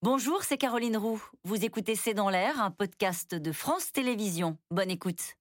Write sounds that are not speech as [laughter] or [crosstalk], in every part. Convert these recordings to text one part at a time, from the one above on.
Bonjour, c'est Caroline Roux. Vous écoutez C'est dans l'air, un podcast de France Télévisions. Bonne écoute.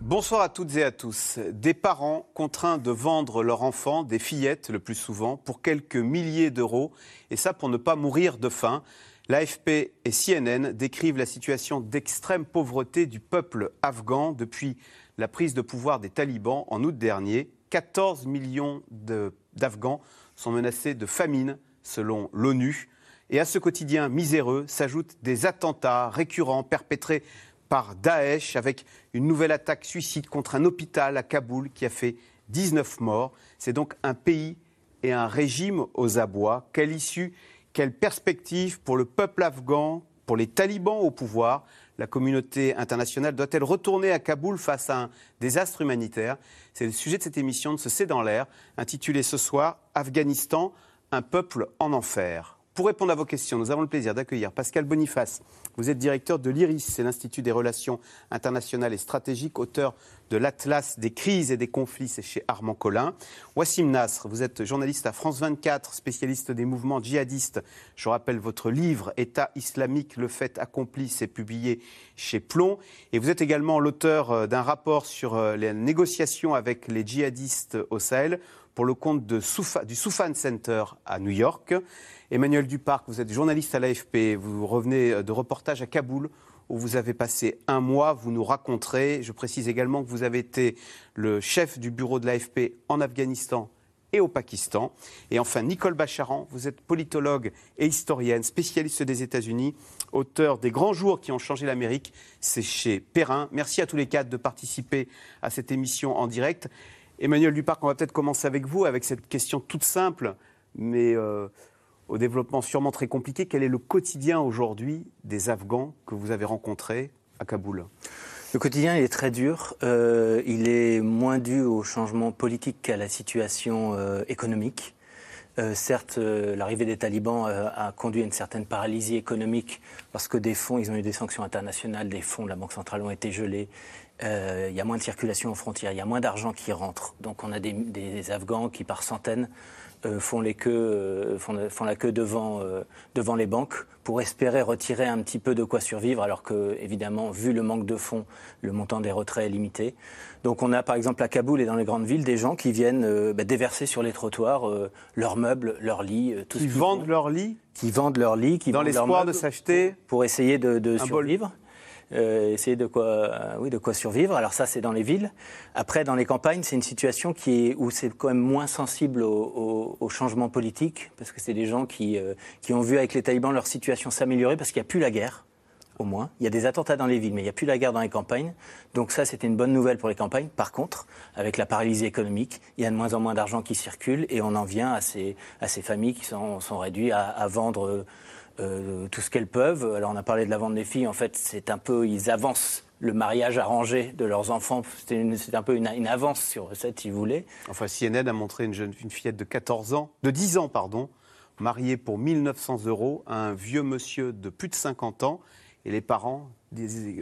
Bonsoir à toutes et à tous. Des parents contraints de vendre leur enfant, des fillettes le plus souvent, pour quelques milliers d'euros, et ça pour ne pas mourir de faim. L'AFP et CNN décrivent la situation d'extrême pauvreté du peuple afghan depuis la prise de pouvoir des talibans en août dernier. 14 millions d'Afghans sont menacés de famine, selon l'ONU. Et à ce quotidien miséreux s'ajoutent des attentats récurrents perpétrés par Daesh, avec une nouvelle attaque suicide contre un hôpital à Kaboul qui a fait 19 morts. C'est donc un pays et un régime aux abois. Quelle issue, quelle perspective pour le peuple afghan, pour les talibans au pouvoir la communauté internationale doit-elle retourner à Kaboul face à un désastre humanitaire? C'est le sujet de cette émission de ce C'est dans l'air, intitulée ce soir Afghanistan, un peuple en enfer. Pour répondre à vos questions, nous avons le plaisir d'accueillir Pascal Boniface. Vous êtes directeur de l'IRIS, c'est l'Institut des relations internationales et stratégiques, auteur de l'Atlas des crises et des conflits, c'est chez Armand Collin. Wassim Nasr, vous êtes journaliste à France 24, spécialiste des mouvements djihadistes. Je rappelle votre livre État islamique, le fait accompli, c'est publié chez Plomb. Et vous êtes également l'auteur euh, d'un rapport sur euh, les négociations avec les djihadistes au Sahel pour le compte du Soufan Center à New York. Emmanuel Duparc, vous êtes journaliste à l'AFP, vous revenez euh, de reportage à Kaboul où vous avez passé un mois, vous nous raconterez. Je précise également que vous avez été le chef du bureau de l'AFP en Afghanistan et au Pakistan. Et enfin, Nicole Bacharan, vous êtes politologue et historienne, spécialiste des États-Unis, auteur des grands jours qui ont changé l'Amérique. C'est chez Perrin. Merci à tous les quatre de participer à cette émission en direct. Emmanuel Duparc, on va peut-être commencer avec vous, avec cette question toute simple, mais euh, au développement sûrement très compliqué. Quel est le quotidien aujourd'hui des Afghans que vous avez rencontrés à Kaboul? Le quotidien est très dur. Euh, il est moins dû au changement politique qu'à la situation euh, économique. Certes, l'arrivée des talibans a conduit à une certaine paralysie économique parce que des fonds, ils ont eu des sanctions internationales, des fonds de la Banque centrale ont été gelés. Il y a moins de circulation aux frontières, il y a moins d'argent qui rentre. Donc on a des, des Afghans qui, par centaines, euh, font, les queues, euh, font, la queue devant, euh, devant les banques pour espérer retirer un petit peu de quoi survivre, alors que, évidemment, vu le manque de fonds, le montant des retraits est limité. Donc on a par exemple à Kaboul et dans les grandes villes des gens qui viennent bah, déverser sur les trottoirs leurs meubles, leurs lits, tout qui vendent leurs lits Qui vendent leurs lits, qui dans l'espoir de s'acheter pour essayer de, de survivre. Euh, essayer de quoi, euh, oui, de quoi survivre. Alors ça, c'est dans les villes. Après, dans les campagnes, c'est une situation qui est, où c'est quand même moins sensible au, au, changement politique, parce que c'est des gens qui, euh, qui ont vu avec les talibans leur situation s'améliorer, parce qu'il n'y a plus la guerre au moins. Il y a des attentats dans les villes, mais il n'y a plus la guerre dans les campagnes. Donc ça, c'était une bonne nouvelle pour les campagnes. Par contre, avec la paralysie économique, il y a de moins en moins d'argent qui circule et on en vient à ces, à ces familles qui sont, réduites à vendre euh, tout ce qu'elles peuvent. Alors on a parlé de la vente des filles, en fait c'est un peu, ils avancent le mariage arrangé de leurs enfants. C'est un peu une, avance sur cette, si vous voulez. Enfin, CNN a montré une, jeune, une fillette de 14 ans, de 10 ans, pardon, mariée pour 1900 euros à un vieux monsieur de plus de 50 ans. Et les parents,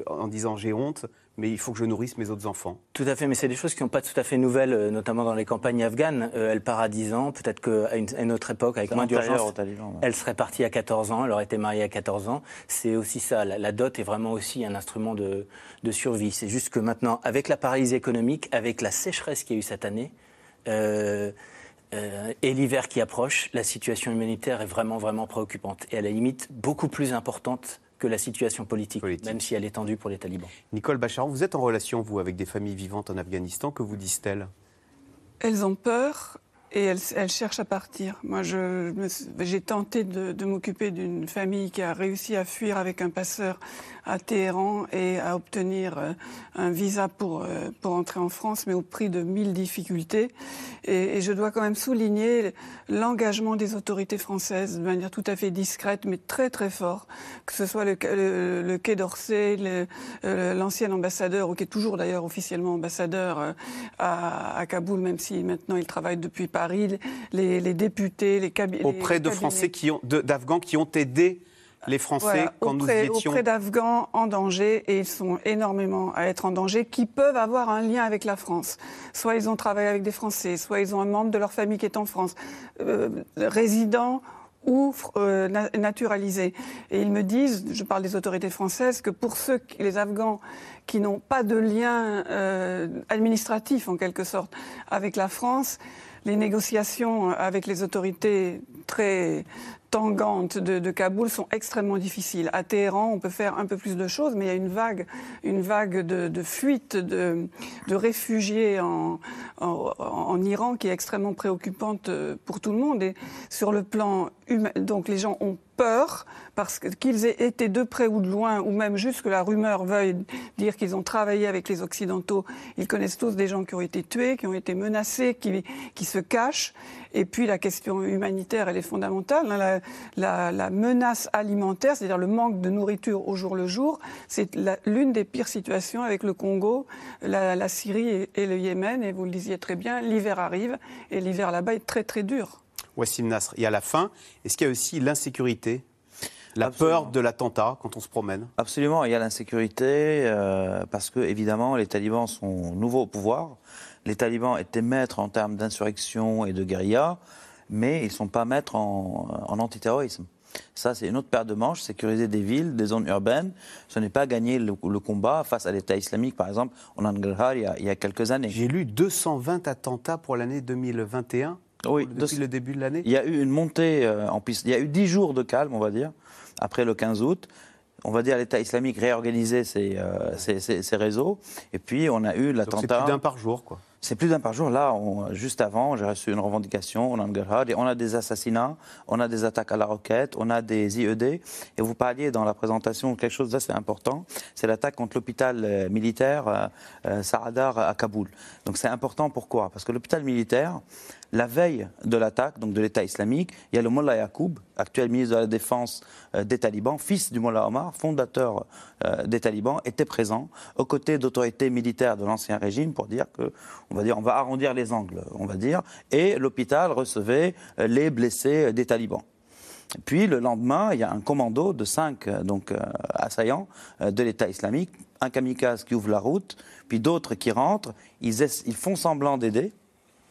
en disant j'ai honte, mais il faut que je nourrisse mes autres enfants. Tout à fait, mais c'est des choses qui n'ont pas tout à fait nouvelles, euh, notamment dans les campagnes afghanes. Euh, elle part à 10 ans, peut-être qu'à une, une, autre époque, avec moins d'urgence, elle serait partie à 14 ans, elle aurait été mariée à 14 ans. C'est aussi ça, la, dot est vraiment aussi un instrument de, survie. C'est juste que maintenant, avec la paralysie économique, avec la sécheresse qu'il y a eu cette année, euh, et l'hiver qui approche, la situation humanitaire est vraiment, vraiment préoccupante. Et à la limite, beaucoup plus importante que la situation politique, même si elle est tendue pour les talibans. Nicole Bacharan, vous êtes en relation, vous, avec des familles vivantes en Afghanistan. Que vous disent-elles? Elles ont peur et elles, cherchent à partir. Moi, j'ai tenté de, m'occuper d'une famille qui a réussi à fuir avec un passeur à Téhéran et à obtenir euh, un visa pour, euh, pour entrer en France, mais au prix de mille difficultés. Et, je dois quand même souligner l'engagement des autorités françaises de manière tout à fait discrète, mais très très fort. Que ce soit le, le, Quai d'Orsay, euh, l'ancien ambassadeur, ou qui est toujours d'ailleurs officiellement ambassadeur à, à Kaboul, même si maintenant il travaille depuis Paris, les, députés, les cabinets. Auprès de Français qui ont, d'Afghans qui ont aidé les Français quand nous auprès, étions auprès d'Afghans en danger, et ils sont énormément à être en danger, qui peuvent avoir un lien avec la France. Soit ils ont travaillé avec des Français, soit ils ont un membre de leur famille qui est en France, euh, résident ou euh, na- naturalisés. Et ils me disent, je parle des autorités françaises, que pour ceux, les Afghans qui n'ont pas de lien euh, administratif en quelque sorte avec la France, les négociations avec les autorités très tangantes de, Kaboul sont extrêmement difficiles. À Téhéran, on peut faire un peu plus de choses, mais il y a une vague, une vague de, de fuite de, réfugiés en, en, en Iran qui est extrêmement préoccupante euh, pour tout le monde. Et sur le plan donc les gens ont peur parce qu'ils aient été de près ou de loin, ou même juste que la rumeur veuille dire qu'ils ont travaillé avec les Occidentaux. Ils connaissent tous des gens qui ont été tués, qui ont été menacés, qui, qui se cachent. Et puis la question humanitaire, elle est fondamentale. hein. La, menace alimentaire, c'est-à-dire le manque de nourriture au jour le jour, c'est l'une des pires situations avec le Congo, la, la Syrie et, et le Yémen. Et vous le disiez très bien, l'hiver arrive et l'hiver là-bas est très très dur. Wassim Nasr, il y a la faim. Est-ce qu'il y a aussi l'insécurité La Absolument. peur de l'attentat quand on se promène? Absolument, il y a l'insécurité euh, parce que évidemment les talibans sont nouveaux au pouvoir. Les talibans étaient maîtres en termes d'insurrection et de guérilla, mais ils ne sont pas maîtres en, en antiterrorisme. Ça, c'est une autre paire de manches. Sécuriser des villes, des zones urbaines, ce n'est pas gagner le, le combat face à l'État islamique, par exemple, en Angalhar il y a, il y a quelques années. J'ai lu 220 attentats pour l'année 2021, Oui, depuis de- le début de l'année. Il y a eu une montée euh, en puissance. Il y a eu dix jours de calme, on va dire, après le 15 août. On va dire l'État islamique réorganisait ses, euh, ses- ses- ses réseaux. Et puis, on a eu Donc c'est l'attentat. plus d'un par jour, quoi. C'est plus d'un par jour. Là, on- juste avant, j'ai reçu une revendication, on a, on des assassinats, on a des attaques à la roquette, on a des IED. Et vous parliez dans la présentation quelque chose d'assez important, c'est l'attaque contre l'hôpital euh, militaire euh, Saradar à Kaboul. Donc c'est important pourquoi? Parce que l'hôpital militaire, la veille de l'attaque, donc de l'État islamique, il y a le Mollah Yacoub, actuel ministre de la Défense euh, des talibans, fils du Mollah Omar, fondateur euh, des talibans, était présent aux côtés d'autorités militaires de l'ancien régime pour dire que, on va dire, on va arrondir les angles, on va dire, et l'hôpital recevait euh, les blessés des talibans. Puis le lendemain, il y a un commando de cinq donc, assaillants de l'État islamique, un kamikaze qui ouvre la route, puis d'autres qui rentrent, ils font semblant d'aider,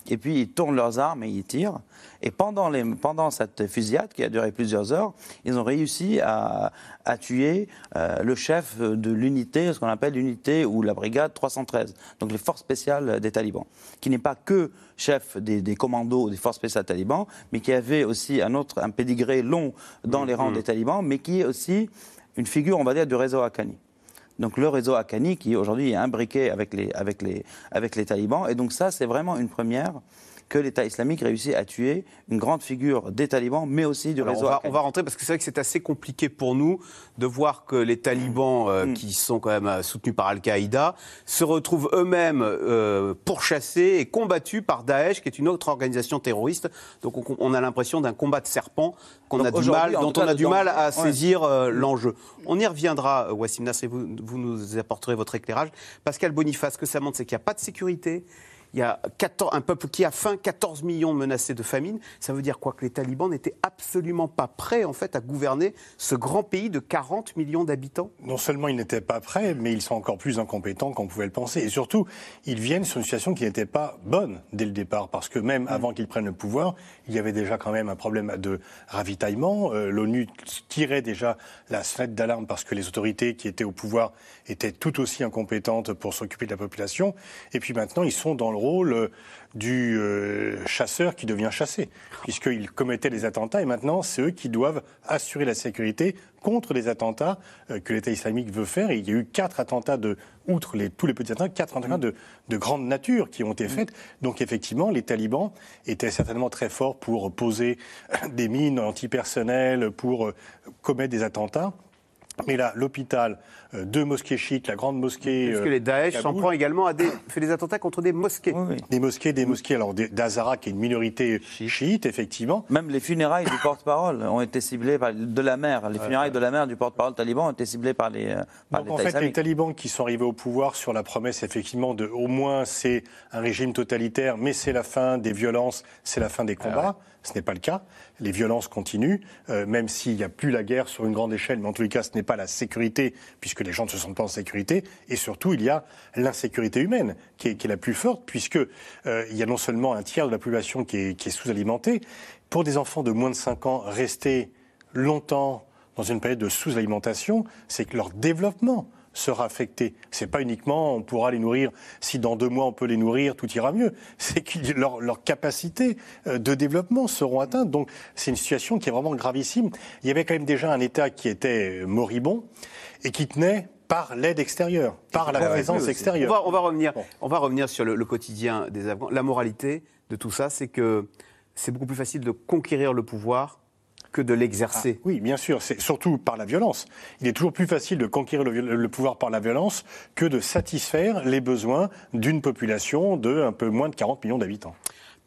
et puis ils tournent leurs armes et ils tirent. Et pendant, les, pendant cette fusillade qui a duré plusieurs heures, ils ont réussi à, à tuer euh, le chef de l'unité, ce qu'on appelle l'unité ou la brigade 313, donc les forces spéciales des talibans, qui n'est pas que chef des, des commandos des forces spéciales talibans, mais qui avait aussi un autre, un pédigré long dans les rangs des talibans, mais qui est aussi une figure, on va dire, du réseau Haqqani. Donc le réseau Haqqani qui aujourd'hui est imbriqué avec les, avec, les, avec les talibans. Et donc ça, c'est vraiment une première que l'État islamique réussit à tuer une grande figure des talibans, mais aussi du Alors, réseau on, va, on va rentrer parce que c'est vrai que c'est assez compliqué pour nous de voir que les talibans, euh, Mm. qui sont quand même euh, soutenus par Al-Qaïda, se retrouvent eux-mêmes euh, pourchassés et combattus par Daesh, qui est une autre organisation terroriste. Donc on, on a l'impression d'un combat de serpent qu'on Donc a du aujourd'hui, mal, en dont on a du mal à saisir l'enjeu. On y reviendra, Wassim Nasr, et vous, vous nous apporterez votre éclairage. Pascal Boniface, ce que ça montre, c'est qu'il n'y a pas de sécurité. Il y a 14 un peuple qui a faim, 14 millions menacés de famine. Ça veut dire quoi Que les talibans n'étaient absolument pas prêts, en fait, à gouverner ce grand pays de 40 millions d'habitants? Non seulement ils n'étaient pas prêts, mais ils sont encore plus incompétents qu'on pouvait le penser. Et surtout, ils viennent sur une situation qui n'était pas bonne dès le départ, parce que même avant qu'ils prennent le pouvoir, il y avait déjà quand même un problème de ravitaillement. Euh, L'ONU tirait déjà la sonnette d'alarme parce que les autorités qui étaient au pouvoir étaient tout aussi incompétentes pour s'occuper de la population. Et puis maintenant, ils sont dans le rôle euh, du euh, chasseur qui devient chassé, puisqu'ils commettaient des attentats et maintenant, c'est eux qui doivent assurer la sécurité contre les attentats euh, que l'État islamique veut faire. Et il y a eu quatre attentats de, outre les, tous les petits attentats, quatre attentats de, de grande nature qui ont été faits. Donc effectivement, les talibans étaient certainement très forts pour poser des mines antipersonnelles, pour euh, commettre des attentats. Mais là, l'hôpital, euh, deux mosquées chiites, la grande mosquée. Parce que les Daesh s'en prend également à des, fait des attentats contre des mosquées. Oui, oui. Des mosquées, des mosquées, alors des- d'Azara, qui est une minorité chiite, effectivement. Même les funérailles du porte-parole ont été ciblées par de la mère. Les funérailles de la mère du porte-parole taliban ont été ciblées par les euh, par Donc, en fait, les talibans qui sont arrivés au pouvoir sur la promesse, effectivement, de au moins c'est un régime totalitaire, mais c'est la fin des violences, c'est la fin des combats. Ce n'est pas le cas. Les violences continuent, euh, même s'il n'y a plus la guerre sur une grande échelle, mais en tous les cas, ce n'est pas la sécurité, puisque les gens ne se sentent pas en sécurité. Et surtout, il y a l'insécurité humaine, qui est, la plus forte, puisque euh, il y a non seulement un tiers de la population qui est, qui est sous-alimentée. Pour des enfants de moins de 5 ans, rester longtemps dans une période de sous-alimentation, c'est que leur développement sera affecté. C'est pas uniquement on pourra les nourrir si dans deux mois on peut les nourrir, tout ira mieux. C'est que leur- leurs capacités euh, de développement seront atteintes. Donc c'est une situation qui est vraiment gravissime. Il y avait quand même déjà un État qui était moribond et qui tenait par l'aide extérieure, par la présence On extérieure. va, on va revenir, Bon. on va revenir sur le, le quotidien des Afghans. La moralité de tout ça, c'est que c'est beaucoup plus facile de conquérir le pouvoir que de l'exercer. Oui, bien sûr, c'est surtout par la violence. Il est toujours plus facile de conquérir le, le pouvoir par la violence que de satisfaire les besoins d'une population de un peu moins de 40 millions d'habitants.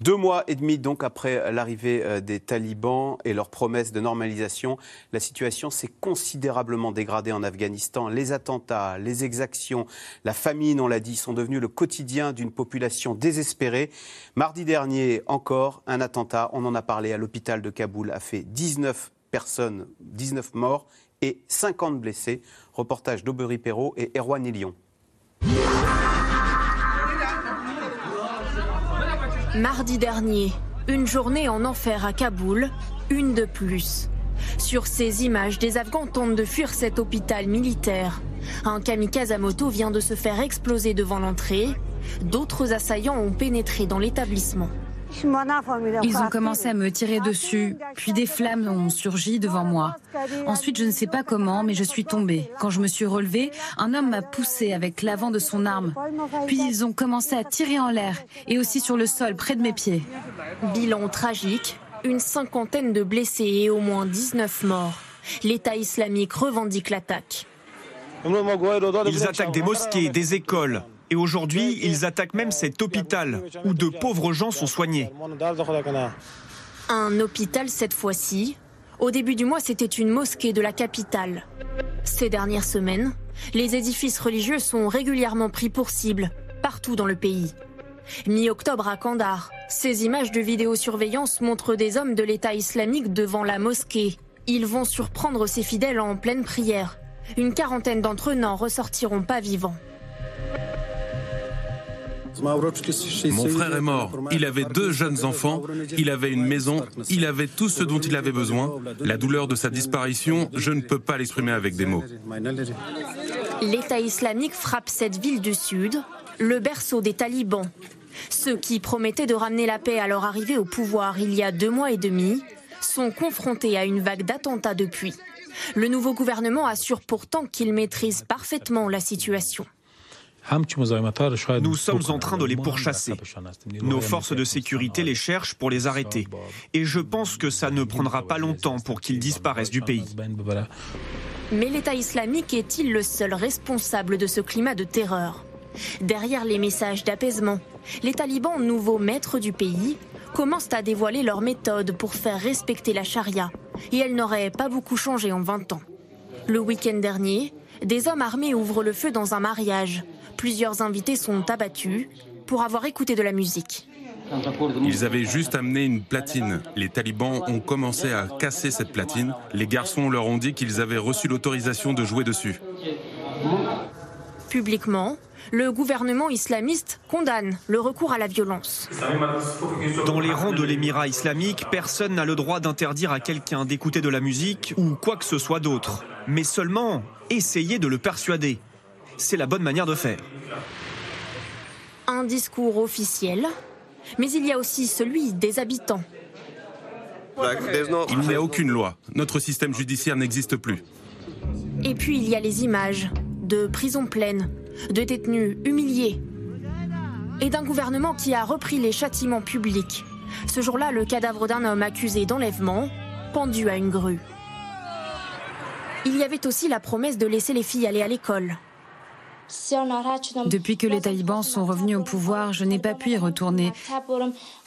Deux mois et demi donc après l'arrivée euh, des talibans et leurs promesses de normalisation, la situation s'est considérablement dégradée en Afghanistan. Les attentats, les exactions, la famine, on l'a dit, sont devenus le quotidien d'une population désespérée. Mardi dernier, encore, un attentat, on en a parlé à l'hôpital de Kaboul, a fait 19 personnes, 19 morts et 50 blessés. Reportage d'Aubery Perrault et Erwan Elion. Mardi dernier, une journée en enfer à Kaboul, une de plus. Sur ces images, des Afghans tentent de fuir cet hôpital militaire. Un kamikaze à moto vient de se faire exploser devant l'entrée. D'autres assaillants ont pénétré dans l'établissement. Ils ont commencé à me tirer dessus, puis des flammes ont surgi devant moi. Ensuite, je ne sais pas comment, mais je suis tombée. Quand je me suis relevée, un homme m'a poussée avec l'avant de son arme. Puis ils ont commencé à tirer en l'air et aussi sur le sol près de mes pieds. Bilan tragique, une cinquantaine de blessés et au moins 19 morts. L'État islamique revendique l'attaque. Ils attaquent des mosquées, des écoles. Et aujourd'hui, ils attaquent même cet hôpital où de pauvres gens sont soignés. Un hôpital cette fois-ci. Au début du mois, c'était une mosquée de la capitale. Ces dernières semaines, les édifices religieux sont régulièrement pris pour cible, partout dans le pays. Mi-octobre à Kandahar, ces images de vidéosurveillance montrent des hommes de l'État islamique devant la mosquée. Ils vont surprendre ses fidèles en pleine prière. Une quarantaine d'entre eux n'en ressortiront pas vivants. Mon frère est mort. Il avait deux jeunes enfants, il avait une maison, il avait tout ce dont il avait besoin. La douleur de sa disparition, je ne peux pas l'exprimer avec des mots. L'État islamique frappe cette ville du sud, le berceau des talibans. Ceux qui promettaient de ramener la paix à leur arrivée au pouvoir il y a deux mois et demi sont confrontés à une vague d'attentats depuis. Le nouveau gouvernement assure pourtant qu'il maîtrise parfaitement la situation. Nous sommes en train de les pourchasser. Nos forces de sécurité les cherchent pour les arrêter. Et je pense que ça ne prendra pas longtemps pour qu'ils disparaissent du pays. Mais l'État islamique est-il le seul responsable de ce climat de terreur? Derrière les messages d'apaisement, les talibans, nouveaux maîtres du pays, commencent à dévoiler leurs méthodes pour faire respecter la charia. Et elle n'aurait pas beaucoup changé en 20 ans. Le week-end dernier, des hommes armés ouvrent le feu dans un mariage. Plusieurs invités sont abattus pour avoir écouté de la musique. Ils avaient juste amené une platine. Les talibans ont commencé à casser cette platine. Les garçons leur ont dit qu'ils avaient reçu l'autorisation de jouer dessus. Publiquement, le gouvernement islamiste condamne le recours à la violence. Dans les rangs de l'émirat islamique, personne n'a le droit d'interdire à quelqu'un d'écouter de la musique ou quoi que ce soit d'autre. Mais seulement essayer de le persuader. C'est la bonne manière de faire. Un discours officiel, mais il y a aussi celui des habitants. Il n'y a aucune loi. Notre système judiciaire n'existe plus. Et puis il y a les images de prisons pleines, de détenus humiliés et d'un gouvernement qui a repris les châtiments publics. Ce jour-là, le cadavre d'un homme accusé d'enlèvement, pendu à une grue. Il y avait aussi la promesse de laisser les filles aller à l'école. Depuis que les talibans sont revenus au pouvoir, je n'ai pas pu y retourner.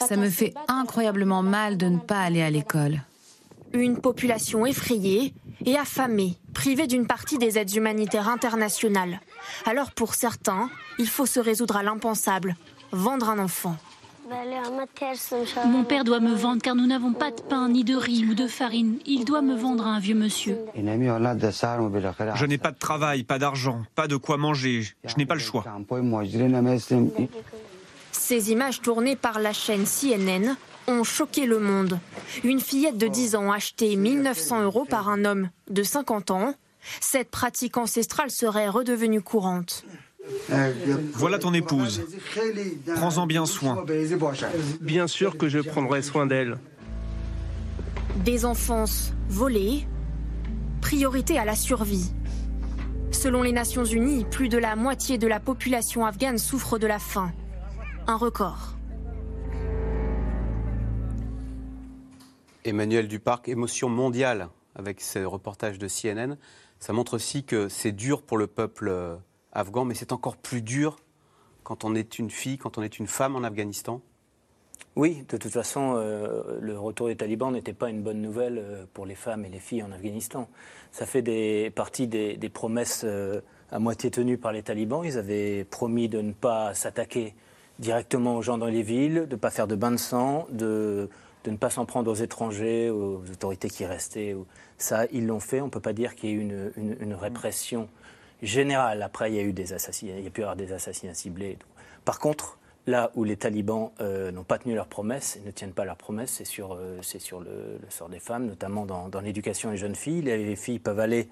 Ça me fait incroyablement mal de ne pas aller à l'école. Une population effrayée et affamée, privée d'une partie des aides humanitaires internationales. Alors pour certains, il faut se résoudre à l'impensable, vendre un enfant. Mon père doit me vendre car nous n'avons pas de pain, ni de riz ou de farine. Il doit me vendre à un vieux monsieur. Je n'ai pas de travail, pas d'argent, pas de quoi manger. Je n'ai pas le choix. Ces images tournées par la chaîne CNN ont choqué le monde. Une fillette de 10 ans achetée 1900 euros par un homme de 50 ans. Cette pratique ancestrale serait redevenue courante. Voilà ton épouse. Prends-en bien soin. Bien sûr que je prendrai soin d'elle. Des enfances volées, priorité à la survie. Selon les Nations Unies, plus de la moitié de la population afghane souffre de la faim. Un record. Emmanuel Duparc, émotion mondiale avec ce reportage de CNN. Ça montre aussi que c'est dur pour le peuple euh, afghan, mais c'est encore plus dur quand on est une fille, quand on est une femme en Afghanistan Oui, de toute façon, euh, le retour des talibans n'était pas une bonne nouvelle euh, pour les femmes et les filles en Afghanistan. Ça fait partie des, promesses euh, à moitié tenues par les talibans. Ils avaient promis de ne pas s'attaquer directement aux gens dans les villes, de ne pas faire de bain de sang, de, ne pas s'en prendre aux étrangers, aux autorités qui restaient. Ça, ils l'ont fait. On ne peut pas dire qu'il y ait eu une répression général. Après, il y a eu des assassinats, il y a pu y avoir des assassinats ciblés. Par contre, là où les talibans euh, n'ont pas tenu leurs promesses et ne tiennent pas leurs promesses, c'est sur, euh, c'est sur le, sort des femmes, notamment dans, l'éducation des jeunes filles. Les filles peuvent aller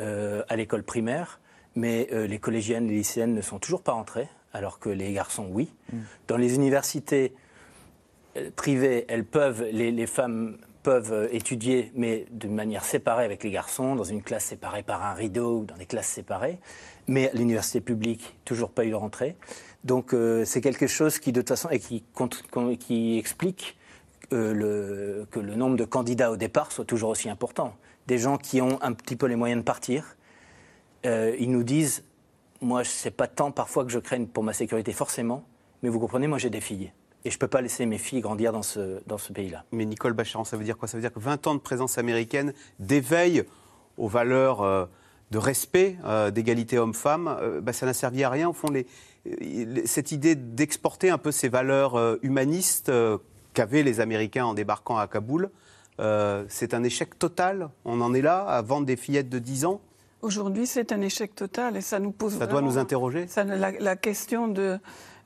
euh, à l'école primaire, mais les collégiennes, les lycéennes ne sont toujours pas entrées, alors que les garçons, oui. Mm. Dans les universités privées, elles peuvent, les, les femmes peuvent euh, étudier, mais de manière séparée avec les garçons, dans une classe séparée par un rideau ou dans des classes séparées. Mais l'université publique, toujours pas eu de rentrée. Donc euh, c'est quelque chose qui, de toute façon, et qui, explique euh, que le nombre de candidats au départ soit toujours aussi important. Des gens qui ont un petit peu les moyens de partir, ils nous disent, moi, c'est pas tant parfois que je craigne pour ma sécurité, forcément, mais vous comprenez, moi j'ai des filles. Et je ne peux pas laisser mes filles grandir dans ce, dans ce pays-là. Mais Nicole Bacharan, ça veut dire quoi? Ça veut dire que 20 ans de présence américaine, d'éveil aux valeurs euh, de respect, euh, d'égalité homme-femme, euh, bah, ça n'a servi à rien. Au fond, les, cette idée d'exporter un peu ces valeurs humanistes qu'avaient les Américains en débarquant à Kaboul, c'est un échec total? On en est là à vendre des fillettes de 10 ans? Aujourd'hui, c'est un échec total et ça nous pose. Ça doit nous interroger? Ça, la question de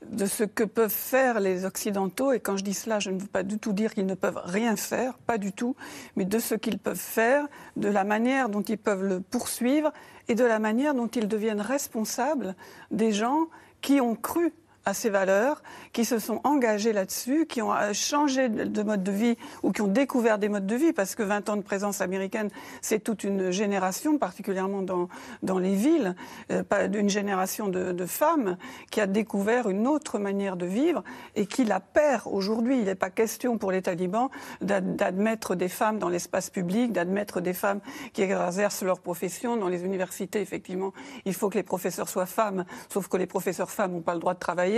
de ce que peuvent faire les Occidentaux. Et quand je dis cela, je ne veux pas du tout dire qu'ils ne peuvent rien faire, pas du tout, mais de ce qu'ils peuvent faire, de la manière dont ils peuvent le poursuivre et de la manière dont ils deviennent responsables des gens qui ont cru à ces valeurs, qui se sont engagés là-dessus, qui ont euh, changé de mode de vie ou qui ont découvert des modes de vie, parce que 20 ans de présence américaine, c'est toute une génération, particulièrement dans, dans les villes, euh, une génération de, de, femmes qui a découvert une autre manière de vivre et qui la perd aujourd'hui. Il n'est pas question pour les talibans d'admettre des femmes dans l'espace public, d'admettre des femmes qui exercent leur profession dans les universités. Effectivement, il faut que les professeurs soient femmes, sauf que les professeurs femmes n'ont pas le droit de travailler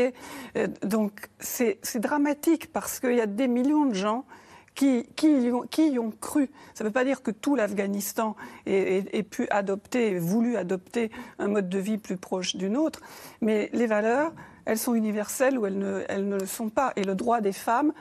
euh, donc c'est dramatique parce qu'il y a des millions de gens qui, y ont, cru. Ça ne veut pas dire que tout l'Afghanistan ait, pu adopter, voulu adopter un mode de vie plus proche d'une autre, mais les valeurs, elles sont universelles ou elles ne, le sont pas. Et le droit des femmes,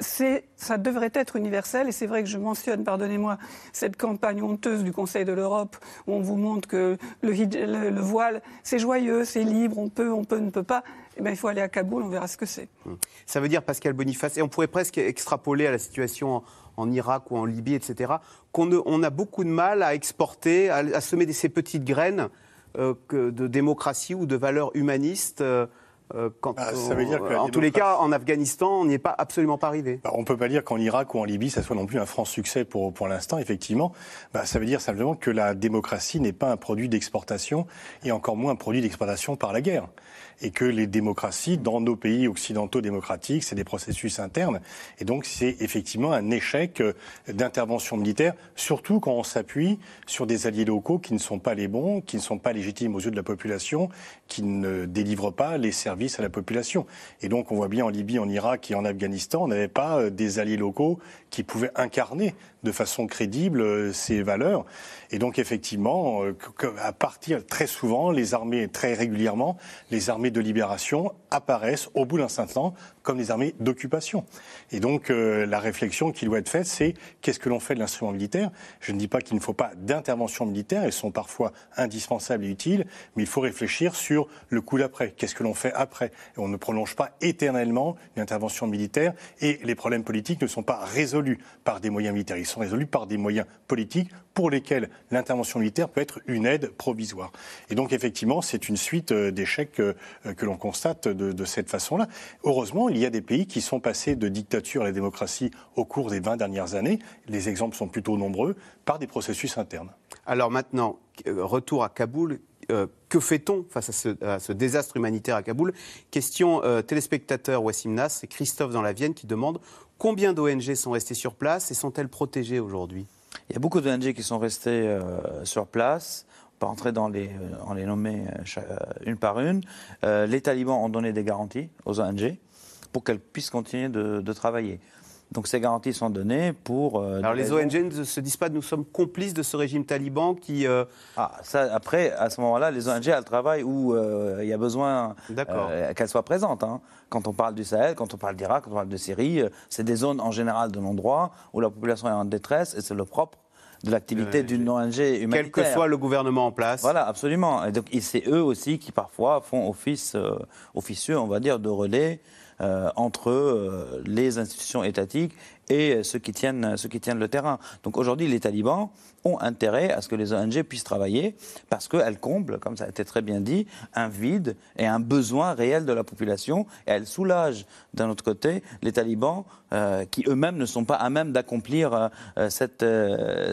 ça devrait être universel. Et c'est vrai que je mentionne, pardonnez-moi, cette campagne honteuse du Conseil de l'Europe où on vous montre que le, voile, c'est joyeux, c'est libre, on peut, on peut, ne peut pas. Eh bien, il faut aller à Kaboul, on verra ce que c'est. Hum. Ça veut dire, Pascal Boniface, et on pourrait presque extrapoler à la situation en, Irak ou en Libye, etc., qu'on on a beaucoup de mal à exporter, à, semer ces petites graines euh, de démocratie ou de valeurs humanistes. Euh, quand bah, ça veut dire que en tous les cas, en Afghanistan, on n'y est pas absolument pas arrivé. Bah, on ne peut pas dire qu'en Irak ou en Libye, ça soit non plus un franc succès pour, pour l'instant, effectivement. Bah, ça veut dire simplement que la démocratie n'est pas un produit d'exportation et encore moins un produit d'exportation par la guerre et que les démocraties, dans nos pays occidentaux démocratiques, c'est des processus internes. Et donc, c'est effectivement un échec euh, d'intervention militaire, surtout quand on s'appuie sur des alliés locaux qui ne sont pas les bons, qui ne sont pas légitimes aux yeux de la population, qui ne délivrent pas les services à la population. Et donc, on voit bien en Libye, en Irak et en Afghanistan, on n'avait pas euh, des alliés locaux qui pouvaient incarner de façon crédible euh, ces valeurs. Et donc effectivement, euh, à partir très souvent, les armées, très régulièrement, les armées de libération apparaissent au bout d'un certain temps comme des armées d'occupation. Et donc euh, la réflexion qui doit être faite, c'est qu'est-ce que l'on fait de l'instrument militaire? Je ne dis pas qu'il ne faut pas d'intervention militaire, elles sont parfois indispensables et utiles, mais il faut réfléchir sur le coup d'après. Qu'est-ce que l'on fait après? On ne prolonge pas éternellement une intervention militaire et les problèmes politiques ne sont pas résolus par des moyens militaires, ils sont résolus par des moyens politiques pour lesquels l'intervention militaire peut être une aide provisoire. Et donc effectivement, c'est une suite euh, d'échecs euh, que l'on constate de, cette façon-là. Heureusement, il y a des pays qui sont passés de dictature à la démocratie au cours des 20 dernières années. Les exemples sont plutôt nombreux par des processus internes. Alors maintenant, euh, retour à Kaboul. que fait-on face à ce, désastre humanitaire à Kaboul? Question téléspectateur Wassim Nas, c'est Christophe dans la Vienne qui demande combien d'ONG sont restées sur place et sont-elles protégées aujourd'hui? Il y a beaucoup d'ONG qui sont restées euh, sur place. On va rentrer dans les, euh, les nommer euh, une par une. les talibans ont donné des garanties aux ONG pour qu'elles puissent continuer de travailler. Donc ces garanties sont données pour. Euh, Alors les ONG ne se disent pas nous sommes complices de ce régime taliban qui. Euh, ah, ça, après, à ce moment-là, les ONG elles travaillent où euh, il y a besoin qu'elles soient présentes. Hein. Quand on parle du Sahel, quand on parle d'Irak, quand on parle de Syrie, c'est des zones en général de non-droit où la population est en détresse et c'est le propre de l'activité d'une ONG humanitaire. Quel que soit le gouvernement en place. Voilà, absolument. Et donc, c'est eux aussi qui parfois font office officieux, on va dire, de relais euh, entre euh, les institutions étatiques et ceux qui tiennent, ceux qui tiennent le terrain. Donc aujourd'hui, les talibans ont intérêt à ce que les ONG puissent travailler parce qu'elles comblent, comme ça a été très bien dit, un vide et un besoin réel de la population et elles soulagent d'un autre côté les talibans euh, qui eux-mêmes ne sont pas à même d'accomplir euh, euh, cette,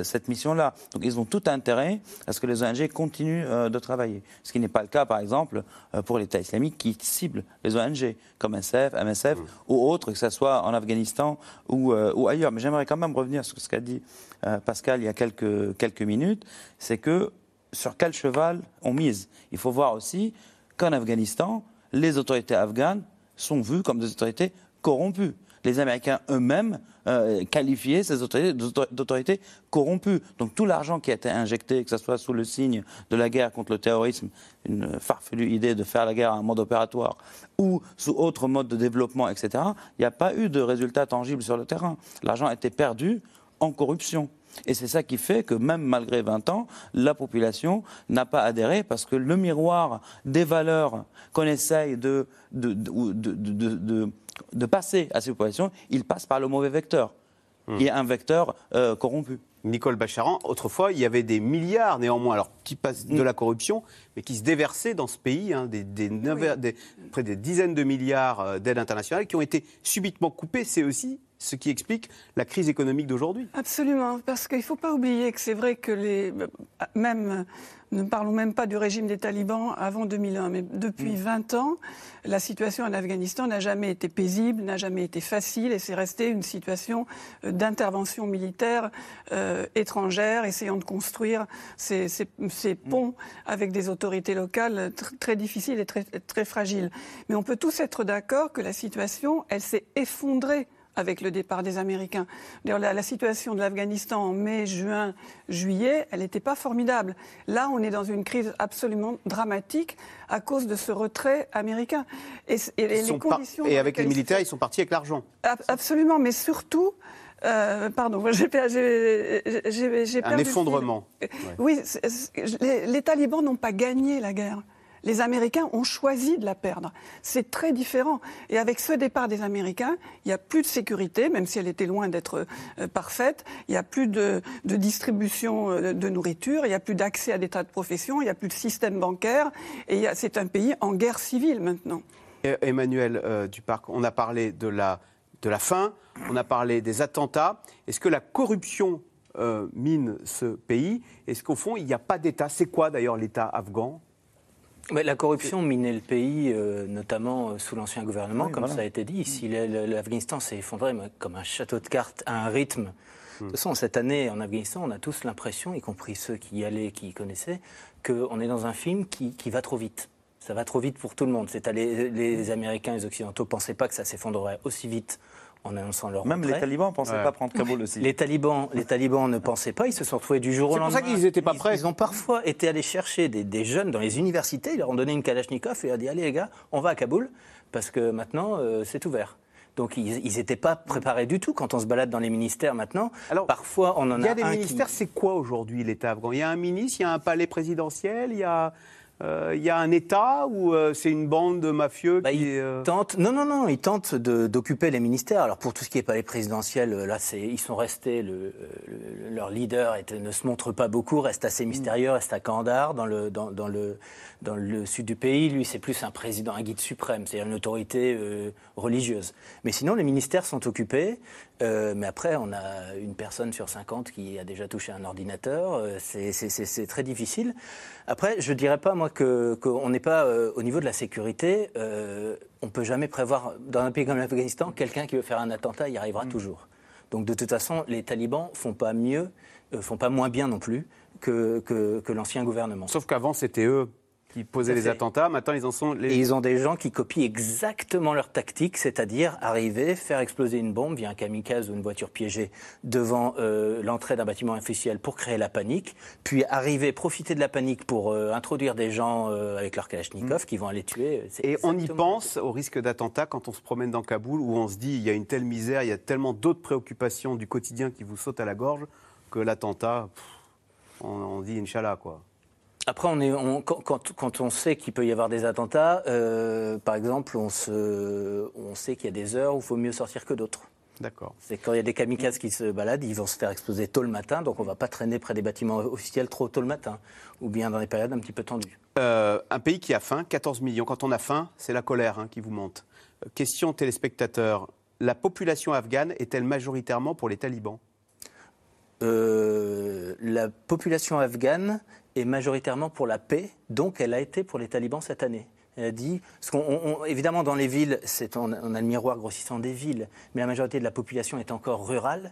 cette mission-là. Donc ils ont tout intérêt à ce que les ONG continuent de travailler. Ce qui n'est pas le cas, par exemple, pour l'État islamique qui cible les ONG comme SF, MSF mmh. ou autres, que ce soit en Afghanistan ou, ou ailleurs. Mais j'aimerais quand même revenir sur ce qu'a dit Pascal, il y a quelques, quelques minutes, c'est que sur quel cheval on mise. Il faut voir aussi qu'en Afghanistan, les autorités afghanes sont vues comme des autorités corrompues. Les Américains eux-mêmes euh, qualifiaient ces autorités d'autorités corrompues. Donc tout l'argent qui a été injecté, que ce soit sous le signe de la guerre contre le terrorisme, une farfelue idée de faire la guerre à un mode opératoire, ou sous autre mode de développement, etc., il n'y a pas eu de résultats tangibles sur le terrain. L'argent a été perdu en corruption. Et c'est ça qui fait que même malgré 20 ans, la population n'a pas adhéré parce que le miroir des valeurs qu'on essaye de, de, de, de, passer à ces populations, il passe par le mauvais vecteur. Hmm. Il y a un vecteur euh, corrompu. Nicole Bacharan, autrefois, il y avait des milliards néanmoins, alors qui passent de hmm. la corruption, mais qui se déversaient dans ce pays, hein, des, près des dizaines de milliards euh, d'aides internationales qui ont été subitement coupées. C'est aussi ce qui explique la crise économique d'aujourd'hui. Absolument, parce qu'il ne faut pas oublier que c'est vrai que les, même, ne parlons même pas du régime des talibans avant 2001, mais depuis 20 mm. ans, la situation en Afghanistan n'a jamais été paisible, n'a jamais été facile, et c'est resté une situation euh, d'intervention militaire euh, étrangère, essayant de construire ces, mm. ponts avec des autorités locales très difficiles et très, très fragiles. Mais on peut tous être d'accord que la situation, elle s'est effondrée avec le départ des Américains. La, situation de l'Afghanistan en mai, juin, juillet, elle n'était pas formidable. Là, on est dans une crise absolument dramatique à cause de ce retrait américain. Et, les conditions et avec les militaires, ils sont partis avec l'argent. Absolument, mais surtout. Euh, pardon, [laughs] j'ai perdu. Un effondrement. Oui, les talibans n'ont pas gagné la guerre. Les Américains ont choisi de la perdre. C'est très différent. Et avec ce départ des Américains, il n'y a plus de sécurité, même si elle était loin d'être euh, parfaite. Il n'y a plus de, distribution euh, de nourriture. Il n'y a plus d'accès à des tas de professions. Il n'y a plus de système bancaire. Et c'est un pays en guerre civile maintenant. Emmanuel euh, Duparc, on a parlé de la, faim, on a parlé des attentats. Est-ce que la corruption mine ce pays? Est-ce qu'au fond, il n'y a pas d'État? C'est quoi d'ailleurs l'État afghan? La corruption minait le pays, euh, notamment sous l'ancien gouvernement, comme ça a été dit. Si l'Afghanistan s'est effondré comme un château de cartes à un rythme. De toute façon, cette année en Afghanistan, on a tous l'impression, y compris ceux qui y allaient, qui y connaissaient, qu'on est dans un film qui, qui va trop vite ça va trop vite pour tout le monde. Les, les Américains les Occidentaux ne pensaient pas que ça s'effondrerait aussi vite en annonçant leur Même les talibans ne pensaient pas prendre Kaboul aussi. Les talibans, les talibans ne pensaient pas, ils se sont retrouvés du jour au lendemain. C'est pour ça qu'ils n'étaient pas prêts. Ils, ont parfois été allés chercher des, jeunes dans les universités, ils leur ont donné une Kalachnikov et ils ont dit Allez les gars, on va à Kaboul, parce que maintenant euh, c'est ouvert. Donc ils n'étaient pas préparés du tout quand on se balade dans les ministères maintenant. Alors, parfois on en a. Il y a, des ministères, c'est quoi aujourd'hui l'État? Afghan Il y a un ministre, il y a un palais présidentiel, il y a il euh, y a un État ou euh, c'est une bande de mafieux bah, qui euh, Non, non, non, ils tentent d'occuper les ministères. Alors pour tout ce qui est palais présidentiel, là, ils sont restés, le, leur leader ne se montre pas beaucoup, reste assez mystérieux, reste à Kandahar, dans le, dans, dans le, dans le sud du pays. Lui, c'est plus un président, un guide suprême, c'est-à-dire une autorité religieuse. Mais sinon, les ministères sont occupés. mais après, on a une personne sur 50 qui a déjà touché un ordinateur. c'est très difficile. Après, je dirais pas, moi, qu'on n'est pas euh, au niveau de la sécurité. Euh, on ne peut jamais prévoir, dans un pays comme l'Afghanistan, quelqu'un qui veut faire un attentat, il y arrivera mm. toujours. Donc de toute façon, les talibans font pas mieux, euh, font pas moins bien non plus que, que l'ancien gouvernement. Sauf qu'avant, c'était eux qui posaient les attentats. Maintenant, ils en sont les... Et ils ont des gens qui copient exactement leur tactique, c'est-à-dire arriver, faire exploser une bombe via un kamikaze ou une voiture piégée devant euh, l'entrée d'un bâtiment officiel pour créer la panique, puis arriver, profiter de la panique pour euh, introduire des gens euh, avec leur kalachnikov mm. qui vont aller tuer. Et on y pense au risque d'attentat quand on se promène dans Kaboul, où on se dit il y a une telle misère, il y a tellement d'autres préoccupations du quotidien qui vous sautent à la gorge que l'attentat, on, on dit Inch'Allah, quoi. Après, on est, quand, on sait qu'il peut y avoir des attentats, euh, par exemple, on, se, on sait qu'il y a des heures où il faut mieux sortir que d'autres. D'accord. C'est quand il y a des kamikazes qui se baladent, ils vont se faire exploser tôt le matin, donc on ne va pas traîner près des bâtiments officiels trop tôt le matin, ou bien dans des périodes un petit peu tendues. Euh, un pays qui a faim, 14 millions. Quand on a faim, c'est la colère hein, qui vous monte. Euh, question téléspectateur, la population afghane est-elle majoritairement pour les talibans? La population afghane est majoritairement pour la paix, donc elle a été pour les talibans cette année. Elle a dit, parce qu'on, évidemment, dans les villes, on, on, a le miroir grossissant des villes, mais la majorité de la population est encore rurale.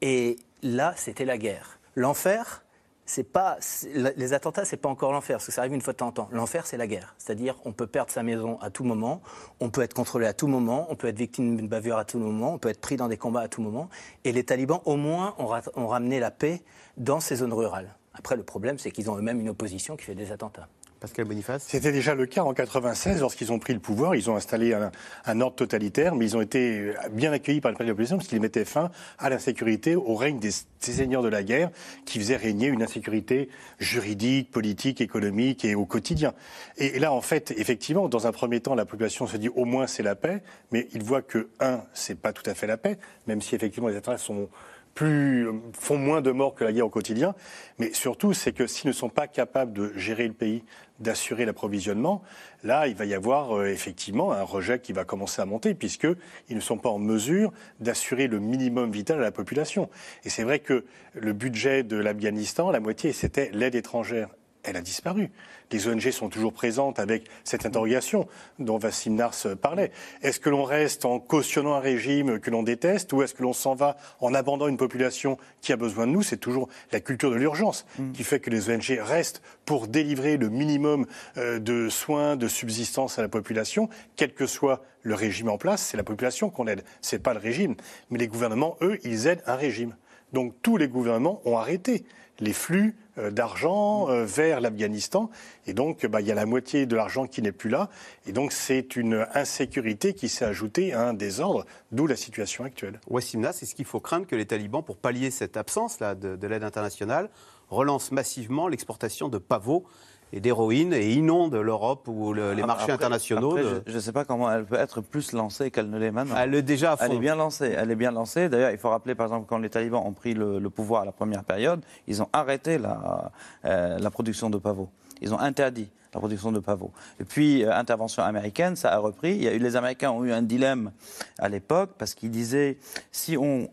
Et là, c'était la guerre. L'enfer, c'est pas les attentats, c'est pas encore l'enfer, parce que ça arrive une fois de temps en temps. L'enfer, c'est la guerre, c'est-à-dire on peut perdre sa maison à tout moment, on peut être contrôlé à tout moment, on peut être victime d'une bavure à tout moment, on peut être pris dans des combats à tout moment. Et les talibans, au moins, ont ramené la paix dans ces zones rurales. Après, le problème, c'est qu'ils ont eux-mêmes une opposition qui fait des attentats. Pascal Boniface C'était déjà le cas en 96, lorsqu'ils ont pris le pouvoir. Ils ont installé un, ordre totalitaire, mais ils ont été bien accueillis par le de l'opposition parce qu'ils mettaient fin à l'insécurité, au règne des, seigneurs de la guerre, qui faisaient régner une insécurité juridique, politique, économique et au quotidien. Et, là, en fait, effectivement, dans un premier temps, la population se dit au moins c'est la paix, mais ils voient que, un, c'est pas tout à fait la paix, même si effectivement les attentats sont plus, font moins de morts que la guerre au quotidien. Mais surtout, c'est que s'ils ne sont pas capables de gérer le pays, d'assurer l'approvisionnement, là, il va y avoir euh, effectivement un rejet qui va commencer à monter, puisqu'ils ne sont pas en mesure d'assurer le minimum vital à la population. Et c'est vrai que le budget de l'Afghanistan, la moitié, c'était l'aide étrangère. Elle a disparu les ONG sont toujours présentes avec cette interrogation dont Vassim Nars parlait. Est-ce que l'on reste en cautionnant un régime que l'on déteste ou est-ce que l'on s'en va en abandonnant une population qui a besoin de nous? C'est toujours la culture de l'urgence mm. qui fait que les ONG restent pour délivrer le minimum euh, de soins, de subsistance à la population, quel que soit le régime en place. C'est la population qu'on aide, c'est pas le régime. Mais les gouvernements, eux, ils aident un régime. Donc tous les gouvernements ont arrêté les flux euh, d'argent euh, vers l'Afghanistan. Et donc, bah, il y a la moitié de l'argent qui n'est plus là. Et donc, c'est une insécurité qui s'est ajoutée à un désordre, d'où la situation actuelle. Wassimna, c'est ce qu'il faut craindre que les talibans, pour pallier cette absence là, de l'aide internationale, relancent massivement l'exportation de pavots et d'héroïne et inonde l'Europe ou les marchés internationaux. Je ne sais pas comment elle peut être plus lancée qu'elle ne l'est maintenant. Elle est déjà à Elle est bien lancée. Elle est bien lancée. D'ailleurs, il faut rappeler, par exemple, quand les talibans ont pris le, pouvoir à la première période, ils ont arrêté la, euh, la production de pavots. Ils ont interdit la production de pavots. Et puis, euh, intervention américaine, ça a repris. Les Américains ont eu un dilemme à l'époque parce qu'ils disaient si on,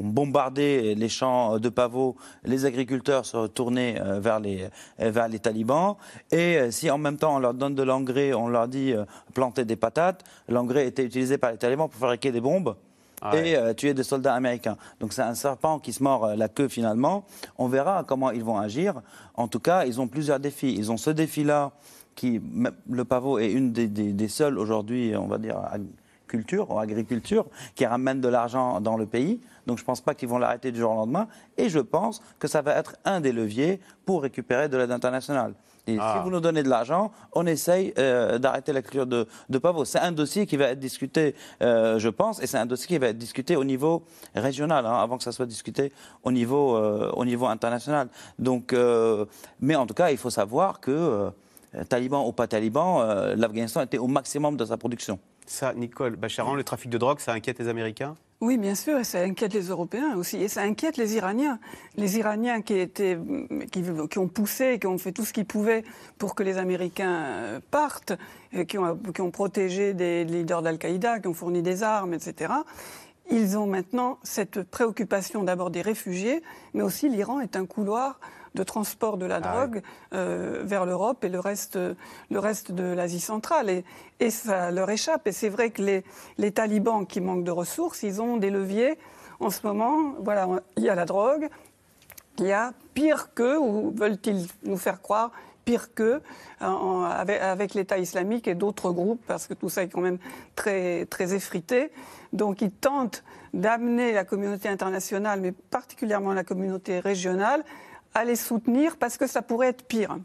bombardait les champs de pavots, les agriculteurs se retournaient euh, euh, vers les talibans. Et si en même temps on leur donne de l'engrais, on leur dit planter des patates, l'engrais était utilisé par les talibans pour fabriquer des bombes. Ah et tuer des soldats américains. Donc c'est un serpent qui se mord la queue finalement. On verra comment ils vont agir. En tout cas, ils ont plusieurs défis. Ils ont ce défi-là, qui le pavot est une des, seules aujourd'hui, on va dire, culture, agriculture, qui ramène de l'argent dans le pays. Donc je ne pense pas qu'ils vont l'arrêter du jour au lendemain. Et je pense que ça va être un des leviers pour récupérer de l'aide internationale. Et si ah. vous nous donnez de l'argent, on essaye euh, d'arrêter la culture de, de pavot. C'est un dossier qui va être discuté, euh, je pense, et c'est un dossier qui va être discuté au niveau régional, hein, avant que ça soit discuté au niveau, euh, au niveau international. Donc, mais en tout cas, il faut savoir que, taliban ou pas taliban, l'Afghanistan était au maximum de sa production. Ça, Nicole Bacharan, le trafic de drogue, ça inquiète les Américains? Oui, bien sûr, et ça inquiète les Européens aussi, et ça inquiète les Iraniens. Les Iraniens qui, ont poussé, qui ont fait tout ce qu'ils pouvaient pour que les Américains euh, partent, qui ont, qui ont protégé des leaders d'Al-Qaïda, qui ont fourni des armes, etc. Ils ont maintenant cette préoccupation d'abord des réfugiés, mais aussi l'Iran est un couloir de transport de la ah drogue euh, vers l'Europe et le reste, le reste de l'Asie centrale. Et, et, ça leur échappe. Et c'est vrai que les, les talibans qui manquent de ressources, ils ont des leviers. En ce moment, voilà, il y a la drogue, il y a pire que, ou veulent-ils nous faire croire, pire que avec, avec l'État islamique et d'autres groupes, parce que tout ça est quand même très, très effrité. Donc ils tentent d'amener la communauté internationale, mais particulièrement la communauté régionale, à les soutenir parce que ça pourrait être pire.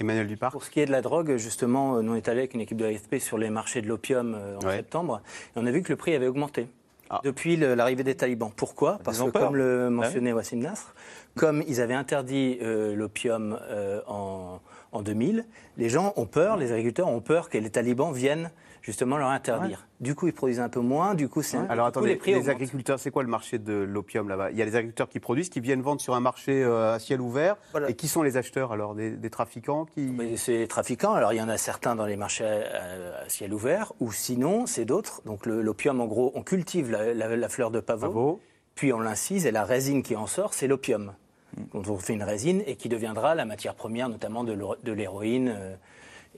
Emmanuel Dupart. Pour ce qui est de la drogue, justement, euh, nous on est allé avec une équipe de l'AFP sur les marchés de l'opium euh, en septembre et on a vu que le prix avait augmenté. Ah. Depuis l'arrivée des talibans. Pourquoi? Parce que, comme le mentionnait Wassim Nasr, comme ils avaient interdit euh, l'opium en, en 2000, les gens ont peur, les agriculteurs ont peur que les talibans viennent justement leur interdire. Du coup, ils produisent un peu moins, du coup, c'est Alors attendez, les, agriculteurs, c'est quoi le marché de l'opium là-bas? Il y a les agriculteurs qui produisent, qui viennent vendre sur un marché euh, à ciel ouvert. Et qui sont les acheteurs alors? Des, trafiquants qui... C'est les trafiquants. Alors il y en a certains dans les marchés à, ciel ouvert, ou sinon, c'est d'autres. Donc l'opium, en gros, on cultive la, fleur de pavot, puis on l'incise, et la résine qui en sort, c'est l'opium. Donc on fait une résine et qui deviendra la matière première, notamment de l'héroïne.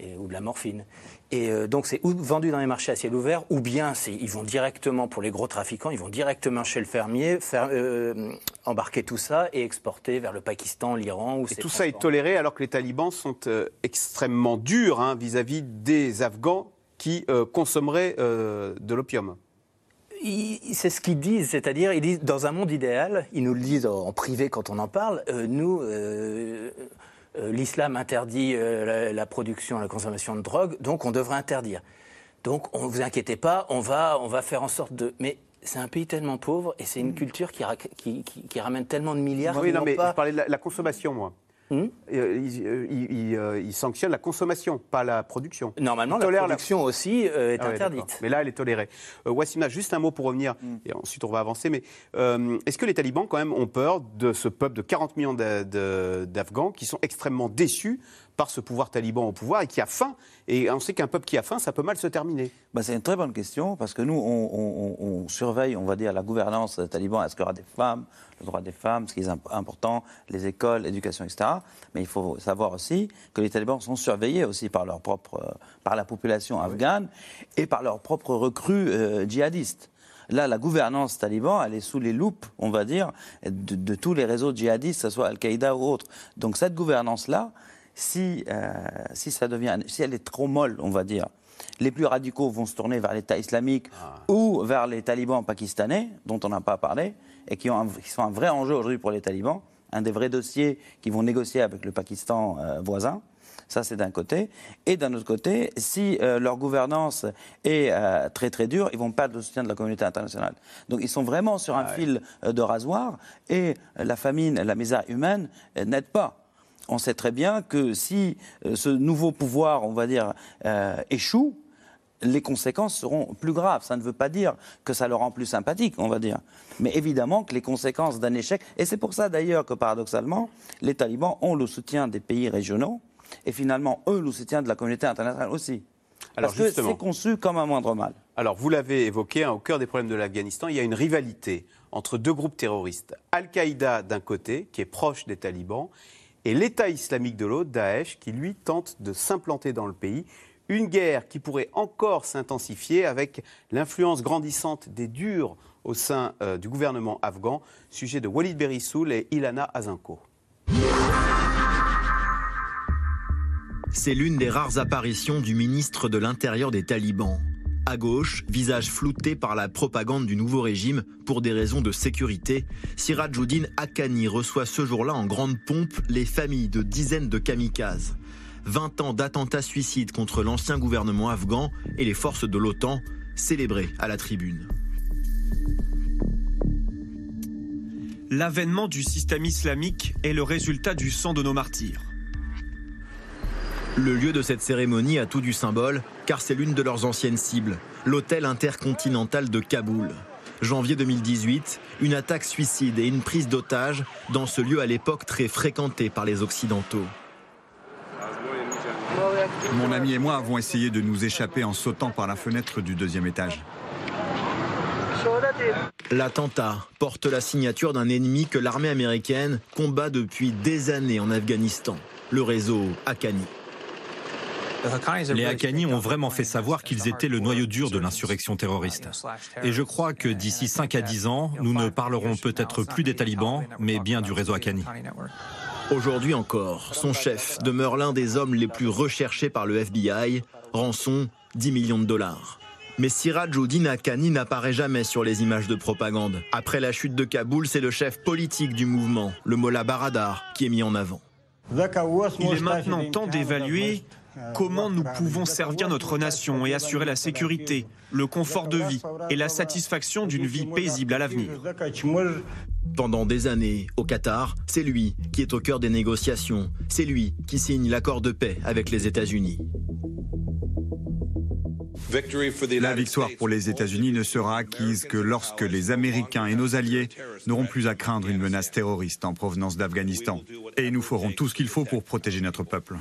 Euh, ou de la morphine. Et euh, donc c'est vendu dans les marchés à ciel ouvert, ou bien ils vont directement, pour les gros trafiquants, ils vont directement chez le fermier, faire, euh, embarquer tout ça et exporter vers le Pakistan, l'Iran. Et tout ça est toléré alors que les talibans sont euh, extrêmement durs hein, vis-à-vis des Afghans qui consommeraient de l'opium. C'est ce qu'ils disent, c'est-à-dire, ils disent, dans un monde idéal, ils nous le disent en privé quand on en parle, nous, euh, l'islam interdit euh, la, production et la consommation de drogue, donc on devrait interdire. Donc, ne vous inquiétez pas, on va, on va faire en sorte de. Mais c'est un pays tellement pauvre et c'est une culture qui, qui, ramène tellement de milliards. Oui, non, mais je parlais de la consommation, moi. Euh, il, euh, sanctionne la consommation, pas la production. Normalement, la production aussi euh, est ah interdite. Mais là, elle est tolérée. Wassima, juste un mot pour revenir, hmm. et ensuite on va avancer. Mais est-ce que les talibans, quand même, ont peur de ce peuple de 40 millions d'Afghans qui sont extrêmement déçus par ce pouvoir taliban au pouvoir et qui a faim. Et on sait qu'un peuple qui a faim, ça peut mal se terminer. Bah, c'est une très bonne question parce que nous, on, surveille, on va dire, la gouvernance taliban. Est-ce qu'il y aura des femmes, le droit des femmes, ce qui est important, les écoles, l'éducation, etc. Mais il faut savoir aussi que les talibans sont surveillés aussi par leur propre, par la population afghane et par leurs propres recrues euh, djihadistes. Là, la gouvernance taliban, elle est sous les loupes, on va dire, de, de tous les réseaux djihadistes, que ce soit Al-Qaïda ou autre. Donc cette gouvernance-là, si, euh, si, ça devient, si elle est trop molle, on va dire, les plus radicaux vont se tourner vers l'État islamique ah. ou vers les talibans pakistanais, dont on n'a pas parlé, et qui, ont qui, sont un vrai enjeu aujourd'hui pour les talibans, un des vrais dossiers qui vont négocier avec le Pakistan euh, voisin. Ça, c'est d'un côté. Et d'un autre côté, si euh, leur gouvernance est très très dure, ils vont perdre le soutien de la communauté internationale. Donc ils sont vraiment sur un ah fil de rasoir et la famine, la misère humaine n'aident pas on sait très bien que si euh, ce nouveau pouvoir, on va dire, euh, échoue, les conséquences seront plus graves. Ça ne veut pas dire que ça le rend plus sympathique, on va dire. Mais évidemment que les conséquences d'un échec, et c'est pour ça d'ailleurs que paradoxalement, les talibans ont le soutien des pays régionaux, Et finalement, eux, le soutien de la communauté internationale aussi. Alors Parce que c'est conçu comme un moindre mal. Alors, vous l'avez évoqué, hein, au cœur des problèmes de l'Afghanistan, il y a une rivalité entre deux groupes terroristes. Al-Qaïda d'un côté, qui est proche des talibans, et l'État islamique de l'autre, Daesh, qui lui tente de s'implanter dans le pays. Une guerre qui pourrait encore s'intensifier avec l'influence grandissante des durs au sein euh, du gouvernement afghan. Sujet de Walid Berissoul et Ilana Azinko. C'est l'une des rares apparitions du ministre de l'Intérieur des talibans. À gauche, visage flouté par la propagande du nouveau régime pour des raisons de sécurité, Sirajuddin Akani reçoit ce jour-là en grande pompe les familles de dizaines de kamikazes. 20 ans d'attentats suicides contre l'ancien gouvernement afghan et les forces de l'OTAN, célébrés à la tribune. L'avènement du système islamique est le résultat du sang de nos martyrs. Le lieu de cette cérémonie a tout du symbole, car c'est l'une de leurs anciennes cibles, l'hôtel intercontinental de Kaboul. Janvier 2018, une attaque suicide et une prise d'otage dans ce lieu à l'époque très fréquenté par les Occidentaux. Mon ami et moi avons essayé de nous échapper en sautant par la fenêtre du deuxième étage. L'attentat porte la signature d'un ennemi que l'armée américaine combat depuis des années en Afghanistan, le réseau Haqqani. Les Haqqani ont vraiment fait savoir qu'ils étaient le noyau dur de l'insurrection terroriste. Et je crois que d'ici 5 à 10 ans, nous ne parlerons peut-être plus des talibans, mais bien du réseau Haqqani. Aujourd'hui encore, son chef demeure l'un des hommes les plus recherchés par le FBI, rançon 10 millions de dollars. Mais Sirajuddin Haqqani n'apparaît jamais sur les images de propagande. Après la chute de Kaboul, c'est le chef politique du mouvement, le Mollah Baradar, qui est mis en avant. Il est maintenant temps d'évaluer comment nous pouvons servir notre nation et assurer la sécurité, le confort de vie et la satisfaction d'une vie paisible à l'avenir? Pendant des années, au Qatar, c'est lui qui est au cœur des négociations. C'est lui qui signe l'accord de paix avec les États-Unis. La victoire pour les États-Unis ne sera acquise que lorsque les Américains et nos alliés n'auront plus à craindre une menace terroriste en provenance d'Afghanistan. Et nous ferons tout ce qu'il faut pour protéger notre peuple.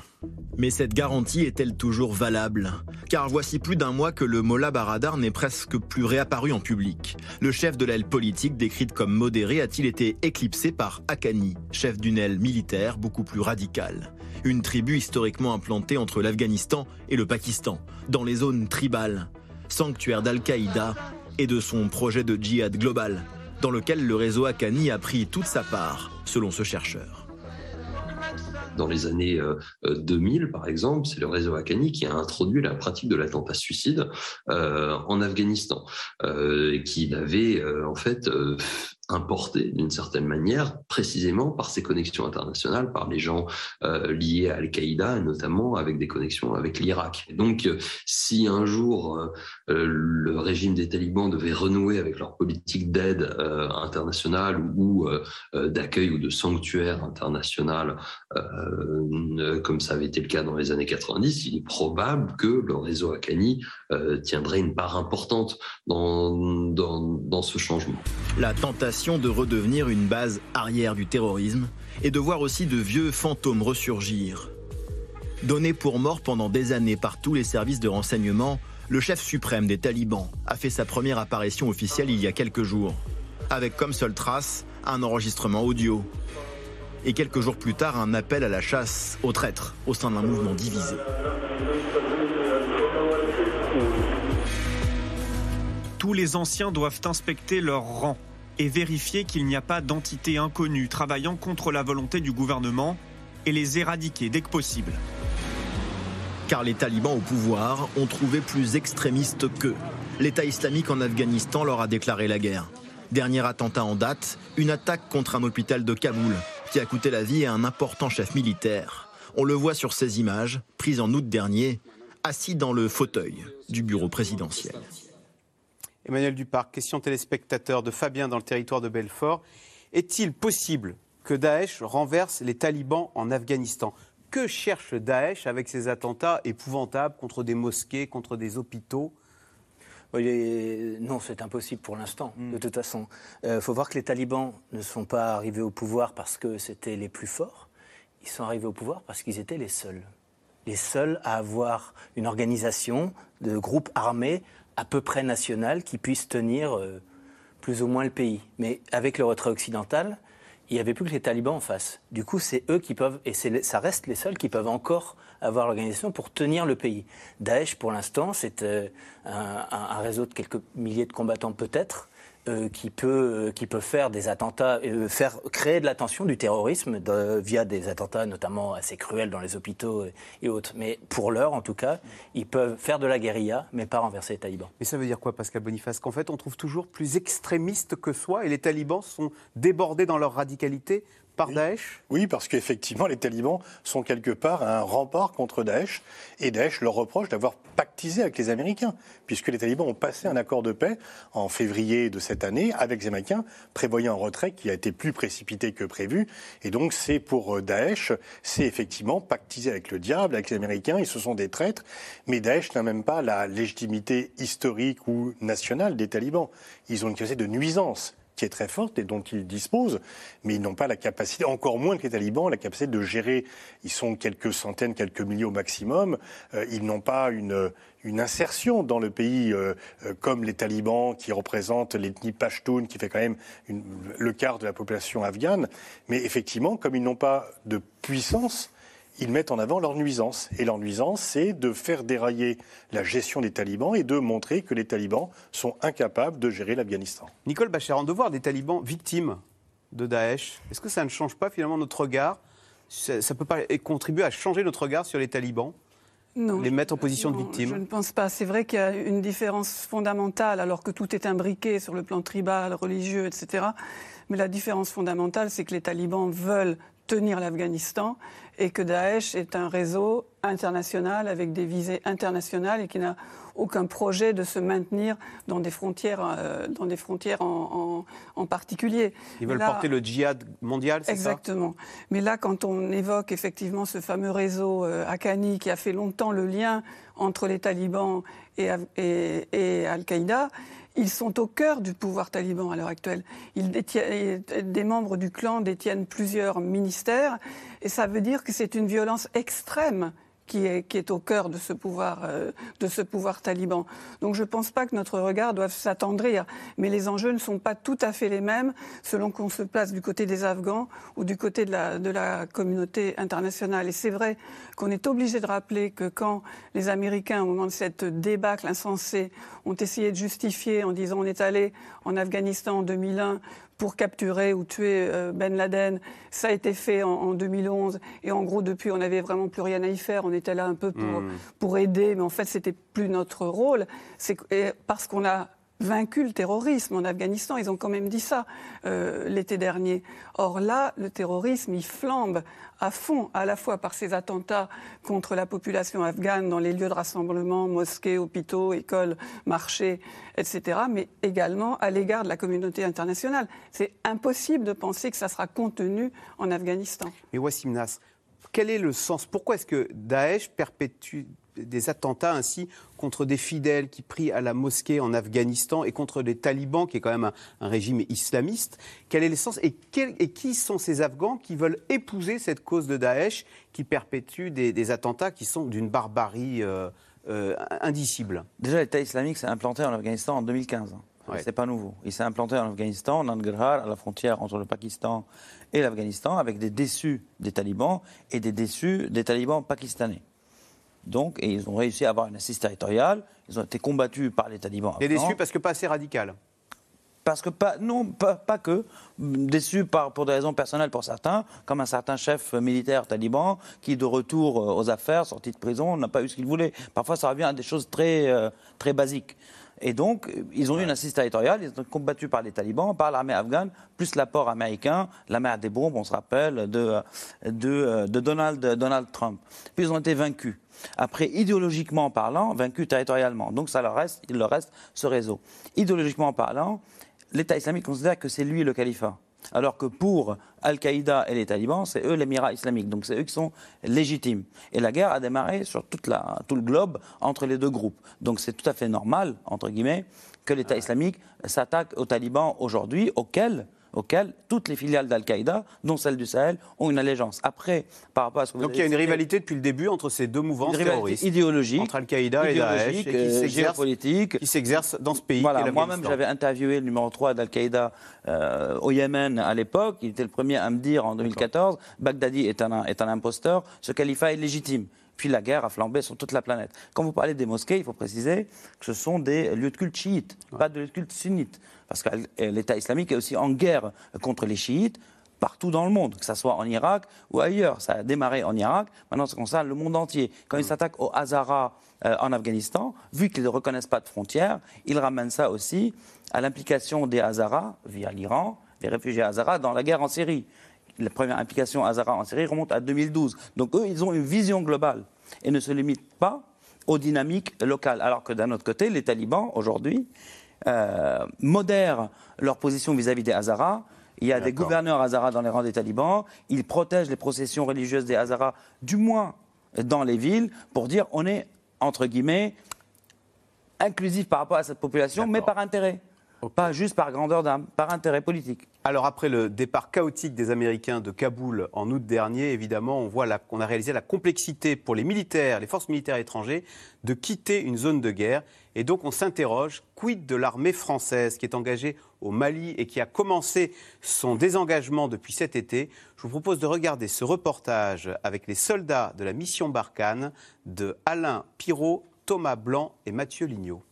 Mais cette garantie est-elle toujours valable? Car voici plus d'un mois que le Mollah Baradar n'est presque plus réapparu en public. Le chef de l'aile politique, décrite comme modéré, a-t-il été éclipsé par Haqqani, chef d'une aile militaire beaucoup plus radicale? Une tribu historiquement implantée entre l'Afghanistan et le Pakistan, dans les zones tribales, sanctuaire d'Al-Qaïda et de son projet de djihad global, dans lequel le réseau Haqqani a pris toute sa part, selon ce chercheur. Dans les années 2000, euh, par exemple, c'est le réseau Haqqani qui a introduit la pratique de l'attentat suicide euh, en Afghanistan, euh, qui l'avait en fait importé d'une certaine manière, précisément par ses connexions internationales, par les gens euh, liés à Al-Qaïda, notamment avec des connexions avec l'Irak. Donc, euh, si un jour euh, le régime des talibans devait renouer avec leur politique d'aide internationale ou d'accueil ou de sanctuaire international, comme ça avait été le cas dans les années 90, il est probable que le réseau Haqqani tiendrait une part importante dans ce changement. La tentation de redevenir une base arrière du terrorisme et de voir aussi de vieux fantômes ressurgir. Donné pour mort pendant des années par tous les services de renseignement, le chef suprême des talibans a fait sa première apparition officielle il y a quelques jours, avec comme seule trace un enregistrement audio. Et quelques jours plus tard, un appel à la chasse aux traîtres au sein d'un mouvement divisé. Tous les anciens doivent inspecter leur rang et vérifier qu'il n'y a pas d'entité inconnue travaillant contre la volonté du gouvernement et les éradiquer dès que possible. Car les talibans au pouvoir ont trouvé plus extrémistes qu'eux. L'État islamique en Afghanistan leur a déclaré la guerre. Dernier attentat en date, une attaque contre un hôpital de Kaboul qui a coûté la vie à un important chef militaire. On le voit sur ces images, prises en août dernier, assis dans le fauteuil du bureau présidentiel. Emmanuel Duparc, question téléspectateur de Fabien dans le territoire de Belfort. Est-il possible que Daesh renverse les talibans en Afghanistan? Que cherche Daesh avec ces attentats épouvantables contre des mosquées, contre des hôpitaux? Non, c'est impossible pour l'instant, de hmm. toute façon. Il euh, faut voir que les talibans ne sont pas arrivés au pouvoir parce que c'était les plus forts. Ils sont arrivés au pouvoir parce qu'ils étaient les seuls. les seuls à avoir une organisation de groupes armés à peu près national qui puisse tenir euh, plus ou moins le pays. Mais avec le retrait occidental, il n'y avait plus que les talibans en face. Du coup, c'est eux qui peuvent, et ça reste les seuls qui peuvent encore avoir l'organisation pour tenir le pays. Daesh, pour l'instant, c'est euh, un, réseau de quelques milliers de combattants peut-être, euh, qui, peut, euh, qui peut faire des attentats, euh, faire créer de l'attention du terrorisme via des attentats notamment assez cruels dans les hôpitaux et, autres. Mais pour l'heure, en tout cas, ils peuvent faire de la guérilla, mais pas renverser les talibans. Mais ça veut dire quoi, Pascal Boniface? Qu'en fait, on trouve toujours plus extrémistes que soi et les talibans sont débordés dans leur radicalité par Daesh? Oui, parce qu'effectivement, les talibans sont quelque part un rempart contre Daesh, et Daesh leur reproche d'avoir pactisé avec les Américains, puisque les talibans ont passé un accord de paix en février de cette année avec les Américains, prévoyant un retrait qui a été plus précipité que prévu, et donc c'est pour euh, Daesh, c'est effectivement pactisé avec le diable, avec les Américains, ils se sont des traîtres, mais Daesh n'a même pas la légitimité historique ou nationale des talibans. Ils ont une capacité de nuisance qui est très forte et dont ils disposent, mais ils n'ont pas la capacité, encore moins que les talibans, la capacité de gérer. Ils sont quelques centaines, quelques milliers au maximum. Euh, ils n'ont pas une, insertion dans le pays euh, euh, comme les talibans qui représentent l'ethnie Pashtun, qui fait quand même le quart de la population afghane. Mais effectivement, comme ils n'ont pas de puissance, ils mettent en avant leur nuisance. Et leur nuisance, c'est de faire dérailler la gestion des talibans et de montrer que les talibans sont incapables de gérer l'Afghanistan. Nicole Bachar, en devoir des talibans victimes de Daesh, est-ce que ça ne change pas finalement notre regard? Ça ne peut pas contribuer à changer notre regard sur les talibans? Non, les mettre en position de victime? Je ne pense pas. C'est vrai qu'il y a une différence fondamentale, alors que tout est imbriqué sur le plan tribal, religieux, etc. Mais la différence fondamentale, c'est que les talibans veulent tenir l'Afghanistan et que Daesh est un réseau international avec des visées internationales et qui n'a aucun projet de se maintenir dans des frontières, euh, dans des frontières en, particulier. Ils veulent porter le djihad mondial, c'est ça? Exactement. Mais là, quand on évoque effectivement ce fameux réseau euh, Akani qui a fait longtemps le lien entre les talibans et, et Al-Qaïda, ils sont au cœur du pouvoir taliban à l'heure actuelle. Des membres du clan détiennent plusieurs ministères et ça veut dire que c'est une violence extrême qui est, au cœur de ce pouvoir, euh, taliban. Donc je ne pense pas que notre regard doive s'attendrir, mais les enjeux ne sont pas tout à fait les mêmes selon qu'on se place du côté des Afghans ou du côté de la, de la communauté internationale. Et c'est vrai qu'on est obligé de rappeler que quand les Américains, au moment de cette débâcle insensée, ont essayé de justifier en disant on est allé en Afghanistan en 2001 pour capturer ou tuer euh, Ben Laden. Ça a été fait en, 2011 et en gros depuis on n'avait vraiment plus rien à y faire. On était là un peu pour, hmm. pour aider, mais en fait c'était plus notre rôle. C'est parce qu'on a vaincu le terrorisme en Afghanistan. Ils ont quand même dit ça euh, l'été dernier. Or là, le terrorisme, il flambe à fond, à la fois par ces attentats contre la population afghane dans les lieux de rassemblement, mosquées, hôpitaux, écoles, marchés, etc., mais également à l'égard de la communauté internationale. C'est impossible de penser que ça sera contenu en Afghanistan. Mais Wassim Nas, quel est le sens? Pourquoi est-ce que Daesh perpétue des attentats ainsi contre des fidèles qui prient à la mosquée en Afghanistan et contre des talibans, qui est quand même un, régime islamiste. Quel est l'essence et, et, qui sont ces Afghans qui veulent épouser cette cause de Daesh qui perpétue des, attentats qui sont d'une barbarie euh, euh, indicible? Déjà, l'État islamique s'est implanté en Afghanistan en 2015. Ce C'est pas nouveau. Il s'est implanté en Afghanistan, en Nangarhar, à la frontière entre le Pakistan et l'Afghanistan, avec des déçus des talibans et des déçus des talibans pakistanais. Donc, et ils ont réussi à avoir une assise territoriale. Ils ont été combattus par les talibans. Et déçus parce que pas assez radical parce que pas, non, pas, que déçus par, pour des raisons personnelles pour certains, comme un certain chef militaire taliban qui, de retour euh, aux affaires, sorti de prison, n'a pas eu ce qu'il voulait. Parfois, ça revient à des choses très, euh, très basiques. Et donc, ils ont eu une assise territoriale, ils ont été combattus par les talibans, par l'armée afghane, plus l'apport américain, la mer des bombes, on se rappelle, de, de, de Donald, Donald Trump. Puis ils ont été vaincus. Après, idéologiquement parlant, vaincus territorialement. Donc ça leur reste, il leur reste ce réseau. Idéologiquement parlant, l'État islamique considère que c'est lui le califat. Alors que pour Al-Qaïda et les talibans, c'est eux l'émirat islamique. Donc c'est eux qui sont légitimes. Et la guerre a démarré sur toute la, tout le globe entre les deux groupes. Donc c'est tout à fait normal, entre guillemets, que l'État islamique s'attaque aux talibans aujourd'hui, auxquels auquel toutes les filiales d'Al-Qaïda, dont celle du Sahel, ont une allégeance. Après, par rapport à ce que vous Donc il y a une rivalité depuis le début entre ces deux mouvances une terroristes. idéologique. Entre Al-Qaïda et Daesh. Et qui euh, géopolitique. Qui s'exerce dans ce pays. Voilà, moi-même, j'avais interviewé le numéro 3 d'Al-Qaïda euh, au Yémen à l'époque. Il était le premier à me dire en 2014 Baghdadi est un, est un imposteur, ce califat est légitime. Puis la guerre a flambé sur toute la planète. Quand vous parlez des mosquées, il faut préciser que ce sont des lieux de culte chiites, pas de lieux de culte sunnites. Parce que l'État islamique est aussi en guerre contre les chiites partout dans le monde, que ce soit en Irak ou ailleurs. Ça a démarré en Irak, maintenant ça concerne le monde entier. Quand ils s'attaquent aux Hazaras euh, en Afghanistan, vu qu'ils ne reconnaissent pas de frontières, ils ramènent ça aussi à l'implication des Hazaras, via l'Iran, des réfugiés Hazaras, dans la guerre en Syrie la première implication Hazara en Syrie remonte à 2012. Donc eux, ils ont une vision globale et ne se limitent pas aux dynamiques locales. Alors que d'un autre côté, les talibans, aujourd'hui, euh, modèrent leur position vis-à-vis des Hazaras. Il y a des gouverneurs Hazaras dans les rangs des talibans. Ils protègent les processions religieuses des Hazaras, du moins dans les villes, pour dire on est, entre guillemets, inclusif par rapport à cette population, mais par intérêt. Pas juste par grandeur d'âme, par intérêt politique. Alors après le départ chaotique des Américains de Kaboul en août dernier, évidemment, on voit qu'on a réalisé la complexité pour les militaires, les forces militaires étrangères, de quitter une zone de guerre. Et donc on s'interroge, quid de l'armée française qui est engagée au Mali et qui a commencé son désengagement depuis cet été? Je vous propose de regarder ce reportage avec les soldats de la mission Barkhane de Alain Pirot, Thomas Blanc et Mathieu Lignot.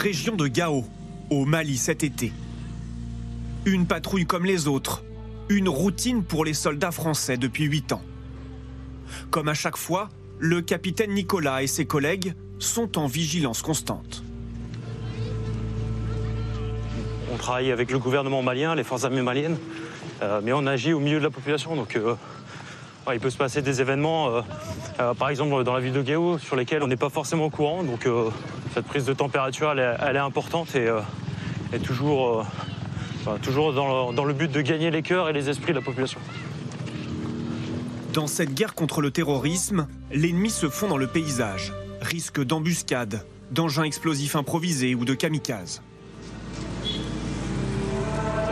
Région de Gao, au Mali cet été. Une patrouille comme les autres, une routine pour les soldats français depuis 8 ans. Comme à chaque fois, le capitaine Nicolas et ses collègues sont en vigilance constante. On travaille avec le gouvernement malien, les forces armées maliennes, euh, mais on agit au milieu de la population, euh, il peut se passer des événements, euh, euh, par exemple dans la ville de Gao, sur lesquels on n'est pas forcément au courant. Donc euh, cette prise de température, elle est, importante et, toujours, toujours dans, le, dans le but de gagner les cœurs et les esprits de la population. Dans cette guerre contre le terrorisme, l'ennemi se fond dans le paysage. Risque d'embuscade, d'engins explosifs improvisés ou de kamikazes. C'est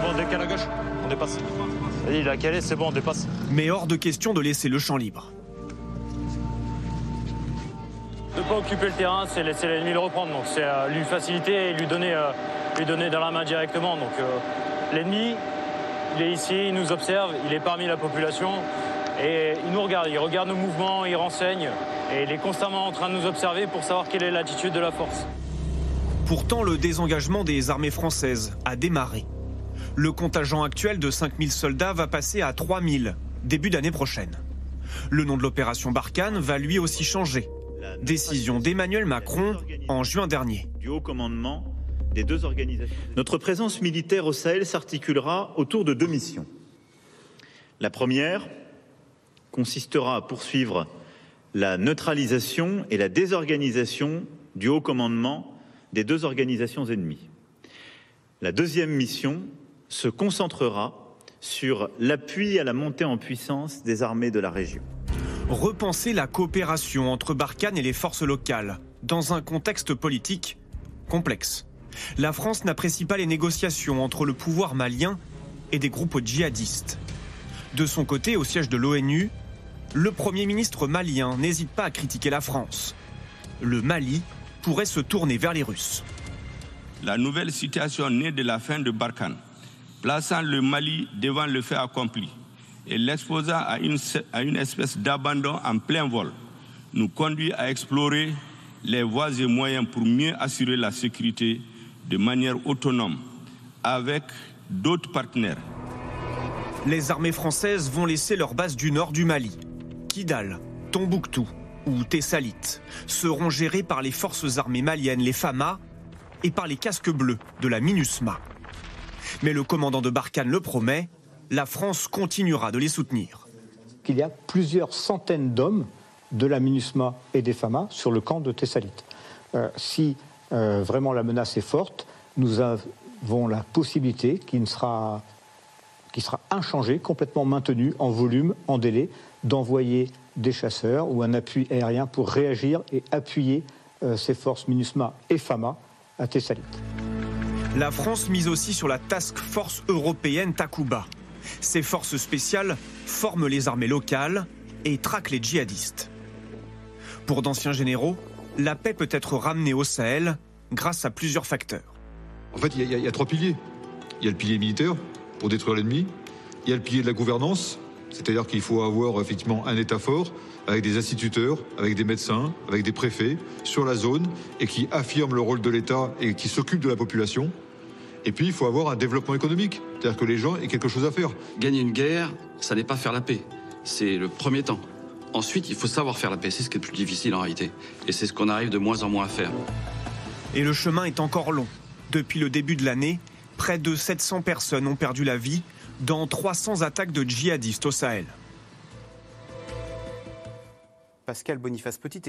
bon, décale à gauche, on dépasse. Il a calé, c'est bon, on dépasse. Mais hors de question de laisser le champ libre. Ne pas occuper le terrain, c'est laisser l'ennemi le reprendre. Donc c'est euh, lui faciliter et lui donner, euh, lui donner dans la main directement. Donc euh, l'ennemi, il est ici, il nous observe, il est parmi la population et il nous regarde, il regarde nos mouvements, il renseigne et il est constamment en train de nous observer pour savoir quelle est l'attitude de la force. Pourtant, le désengagement des armées françaises a démarré. Le contingent actuel de 5000 soldats va passer à 3000 début d'année prochaine. Le nom de l'opération Barkhane va lui aussi changer. Décision d'Emmanuel Macron en juin dernier. Notre présence militaire au Sahel s'articulera autour de deux missions. La première consistera à poursuivre la neutralisation et la désorganisation du haut commandement des deux organisations ennemies. La deuxième mission se concentrera sur l'appui à la montée en puissance des armées de la région. Repenser la coopération entre Barkhane et les forces locales dans un contexte politique complexe. La France n'apprécie pas les négociations entre le pouvoir malien et des groupes djihadistes. De son côté, au siège de l'ONU, le Premier ministre malien n'hésite pas à critiquer la France. Le Mali pourrait se tourner vers les Russes. La nouvelle situation née de la fin de Barkhane plaçant le Mali devant le fait accompli et l'exposant à une, espèce d'abandon en plein vol, nous conduit à explorer les voies et moyens pour mieux assurer la sécurité de manière autonome avec d'autres partenaires. Les armées françaises vont laisser leur base du nord du Mali. Kidal, Tombouctou ou Tessalit seront gérées par les forces armées maliennes, les FAMA, et par les casques bleus de la MINUSMA. Mais le commandant de Barkhane le promet, la France continuera de les soutenir. Il y a plusieurs centaines d'hommes de la MINUSMA et des FAMA sur le camp de Thessalit. Euh, si euh, vraiment la menace est forte, nous avons la possibilité qui, sera, qui sera inchangée, complètement maintenue en volume, en délai, d'envoyer des chasseurs ou un appui aérien pour réagir et appuyer euh, ces forces MINUSMA et FAMA à Thessalite. La France mise aussi sur la task force européenne Takuba. Ces forces spéciales forment les armées locales et traquent les djihadistes. Pour d'anciens généraux, la paix peut être ramenée au Sahel grâce à plusieurs facteurs. En fait, il y, a trois piliers. Il y a le pilier militaire pour détruire l'ennemi. Il y a le pilier de la gouvernance, c'est-à-dire qu'il faut avoir effectivement un État fort avec des instituteurs, avec des médecins, avec des préfets sur la zone et qui affirment le rôle de l'État et qui s'occupent de la population. Et puis, il faut avoir un développement économique, c'est-à-dire que les gens aient quelque chose à faire. Gagner une guerre, ça n'est pas faire la paix. C'est le premier temps. Ensuite, il faut savoir faire la paix. C'est ce qui est le plus difficile en réalité. Et c'est ce qu'on arrive de moins en moins à faire. Et le chemin est encore long. Depuis le début de l'année, près de 700 personnes ont perdu la vie dans 300 attaques de djihadistes au Sahel. Pascal Boniface, petite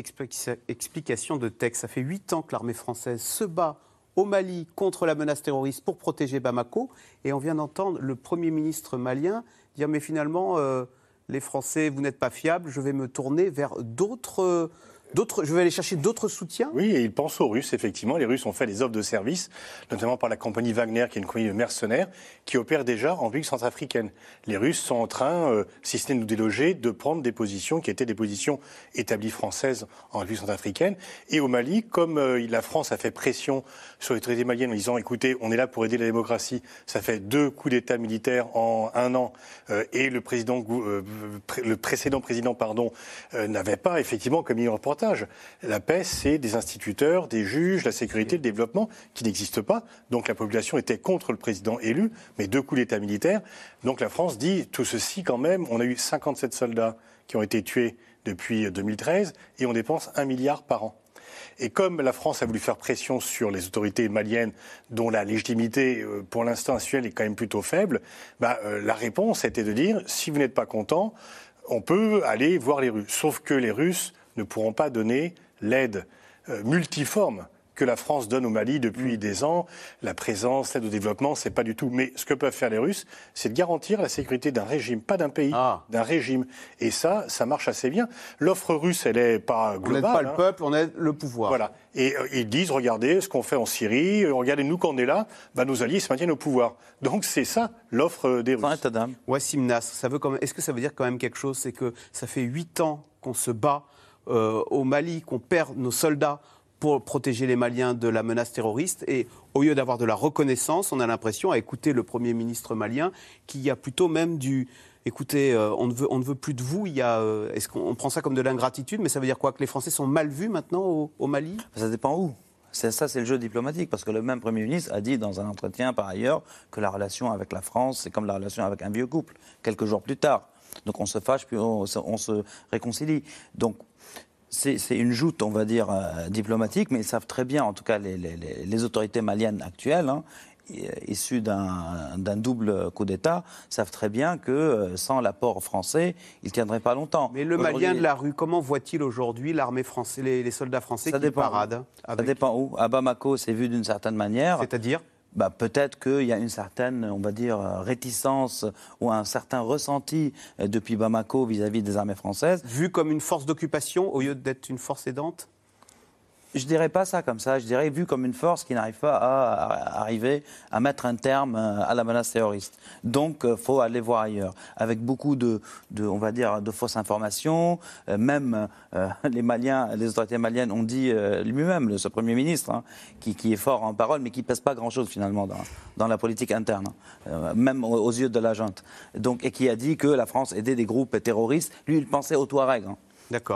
explication de texte. Ça fait huit ans que l'armée française se bat au Mali contre la menace terroriste pour protéger Bamako. Et on vient d'entendre le Premier ministre malien dire mais finalement, euh, les Français, vous n'êtes pas fiables, je vais me tourner vers d'autres je vais aller chercher d'autres soutiens Oui, et ils pensent aux Russes, effectivement. Les Russes ont fait des offres de services, notamment par la compagnie Wagner, qui est une compagnie de mercenaires, qui opère déjà en République centrafricaine. Les Russes sont en train, euh, si ce n'est de nous déloger, de prendre des positions qui étaient des positions établies françaises en République centrafricaine. Et au Mali, comme euh, la France a fait pression sur les autorités maliennes en disant, écoutez, on est là pour aider la démocratie, ça fait deux coups d'État militaires en un an, euh, et le, président, le précédent président pardon, n'avait pas, effectivement, comme il la paix, c'est des instituteurs, des juges, la sécurité, le développement qui n'existent pas. Donc la population était contre le président élu, mais deux coups d'État militaire. Donc la France dit tout ceci quand même. On a eu 57 soldats qui ont été tués depuis 2013 et on dépense un milliard par an. Et comme la France a voulu faire pression sur les autorités maliennes, dont la légitimité euh, pour l'instant actuelle est quand même plutôt faible, bah, euh, la réponse était de dire si vous n'êtes pas content, on peut aller voir les Russes. Sauf que les Russes ne pourront pas donner l'aide euh, multiforme que la France donne au Mali depuis mm. des ans. La présence, l'aide au développement, c'est pas du tout. Mais ce que peuvent faire les Russes, c'est de garantir la sécurité d'un régime, pas d'un pays, ah. d'un régime. Et ça, ça marche assez bien. L'offre russe, elle est pas globale. On n'aide pas le hein. peuple, on aide le pouvoir. Voilà. Et euh, ils disent, regardez ce qu'on fait en Syrie, euh, regardez nous quand on est là, bah, nos alliés se maintiennent au pouvoir. Donc c'est ça l'offre des Russes. Wassim Nas, ça veut est-ce que ça veut dire quand même quelque chose? C'est que ça fait huit ans qu'on se bat euh, au Mali qu'on perd nos soldats pour protéger les Maliens de la menace terroriste. Et au lieu d'avoir de la reconnaissance, on a l'impression, à écouter le Premier ministre malien, qu'il y a plutôt même du... Écoutez, euh, on, ne veut, on ne veut plus de vous. Il euh, est-ce qu'on prend ça comme de l'ingratitude Mais ça veut dire quoi? Que les Français sont mal vus maintenant au, Mali? Ça dépend où. Ça, c'est le jeu diplomatique, parce que le même Premier ministre a dit dans un entretien par ailleurs que la relation avec la France, c'est comme la relation avec un vieux couple, quelques jours plus tard. Donc on se fâche, puis on, on se réconcilie. Donc c'est une joute, on va dire, euh, diplomatique, mais ils savent très bien, en tout cas les, autorités maliennes actuelles, hein, issues d'un double coup d'État, savent très bien que euh, sans l'apport français, ils ne tiendraient pas longtemps. Mais le Malien de la rue, comment voit-il aujourd'hui l'armée française, les, soldats français ça qui paradent Ça dépend où. À Bamako, c'est vu d'une certaine manière. C'est-à-dire? Bah, peut-être qu'il y a une certaine, on va dire, réticence ou un certain ressenti euh, depuis Bamako vis-à-vis des armées françaises. Vu comme une force d'occupation au lieu d'être une force aidante? Je dirais pas ça comme ça. Je dirais vu comme une force qui n'arrive pas à, arriver à mettre un terme euh, à la menace terroriste. Donc, euh, faut aller voir ailleurs. Avec beaucoup de, on va dire, de fausses informations. Euh, même [laughs] les les autorités maliennes ont dit lui-même, ce premier ministre, hein, qui, est fort en parole, mais qui pèse pas grand-chose finalement dans, dans, la politique interne, hein, même aux, yeux de la junte. Donc, et qui a dit que la France aidait des groupes terroristes. Lui, il pensait aux Touaregs. Hein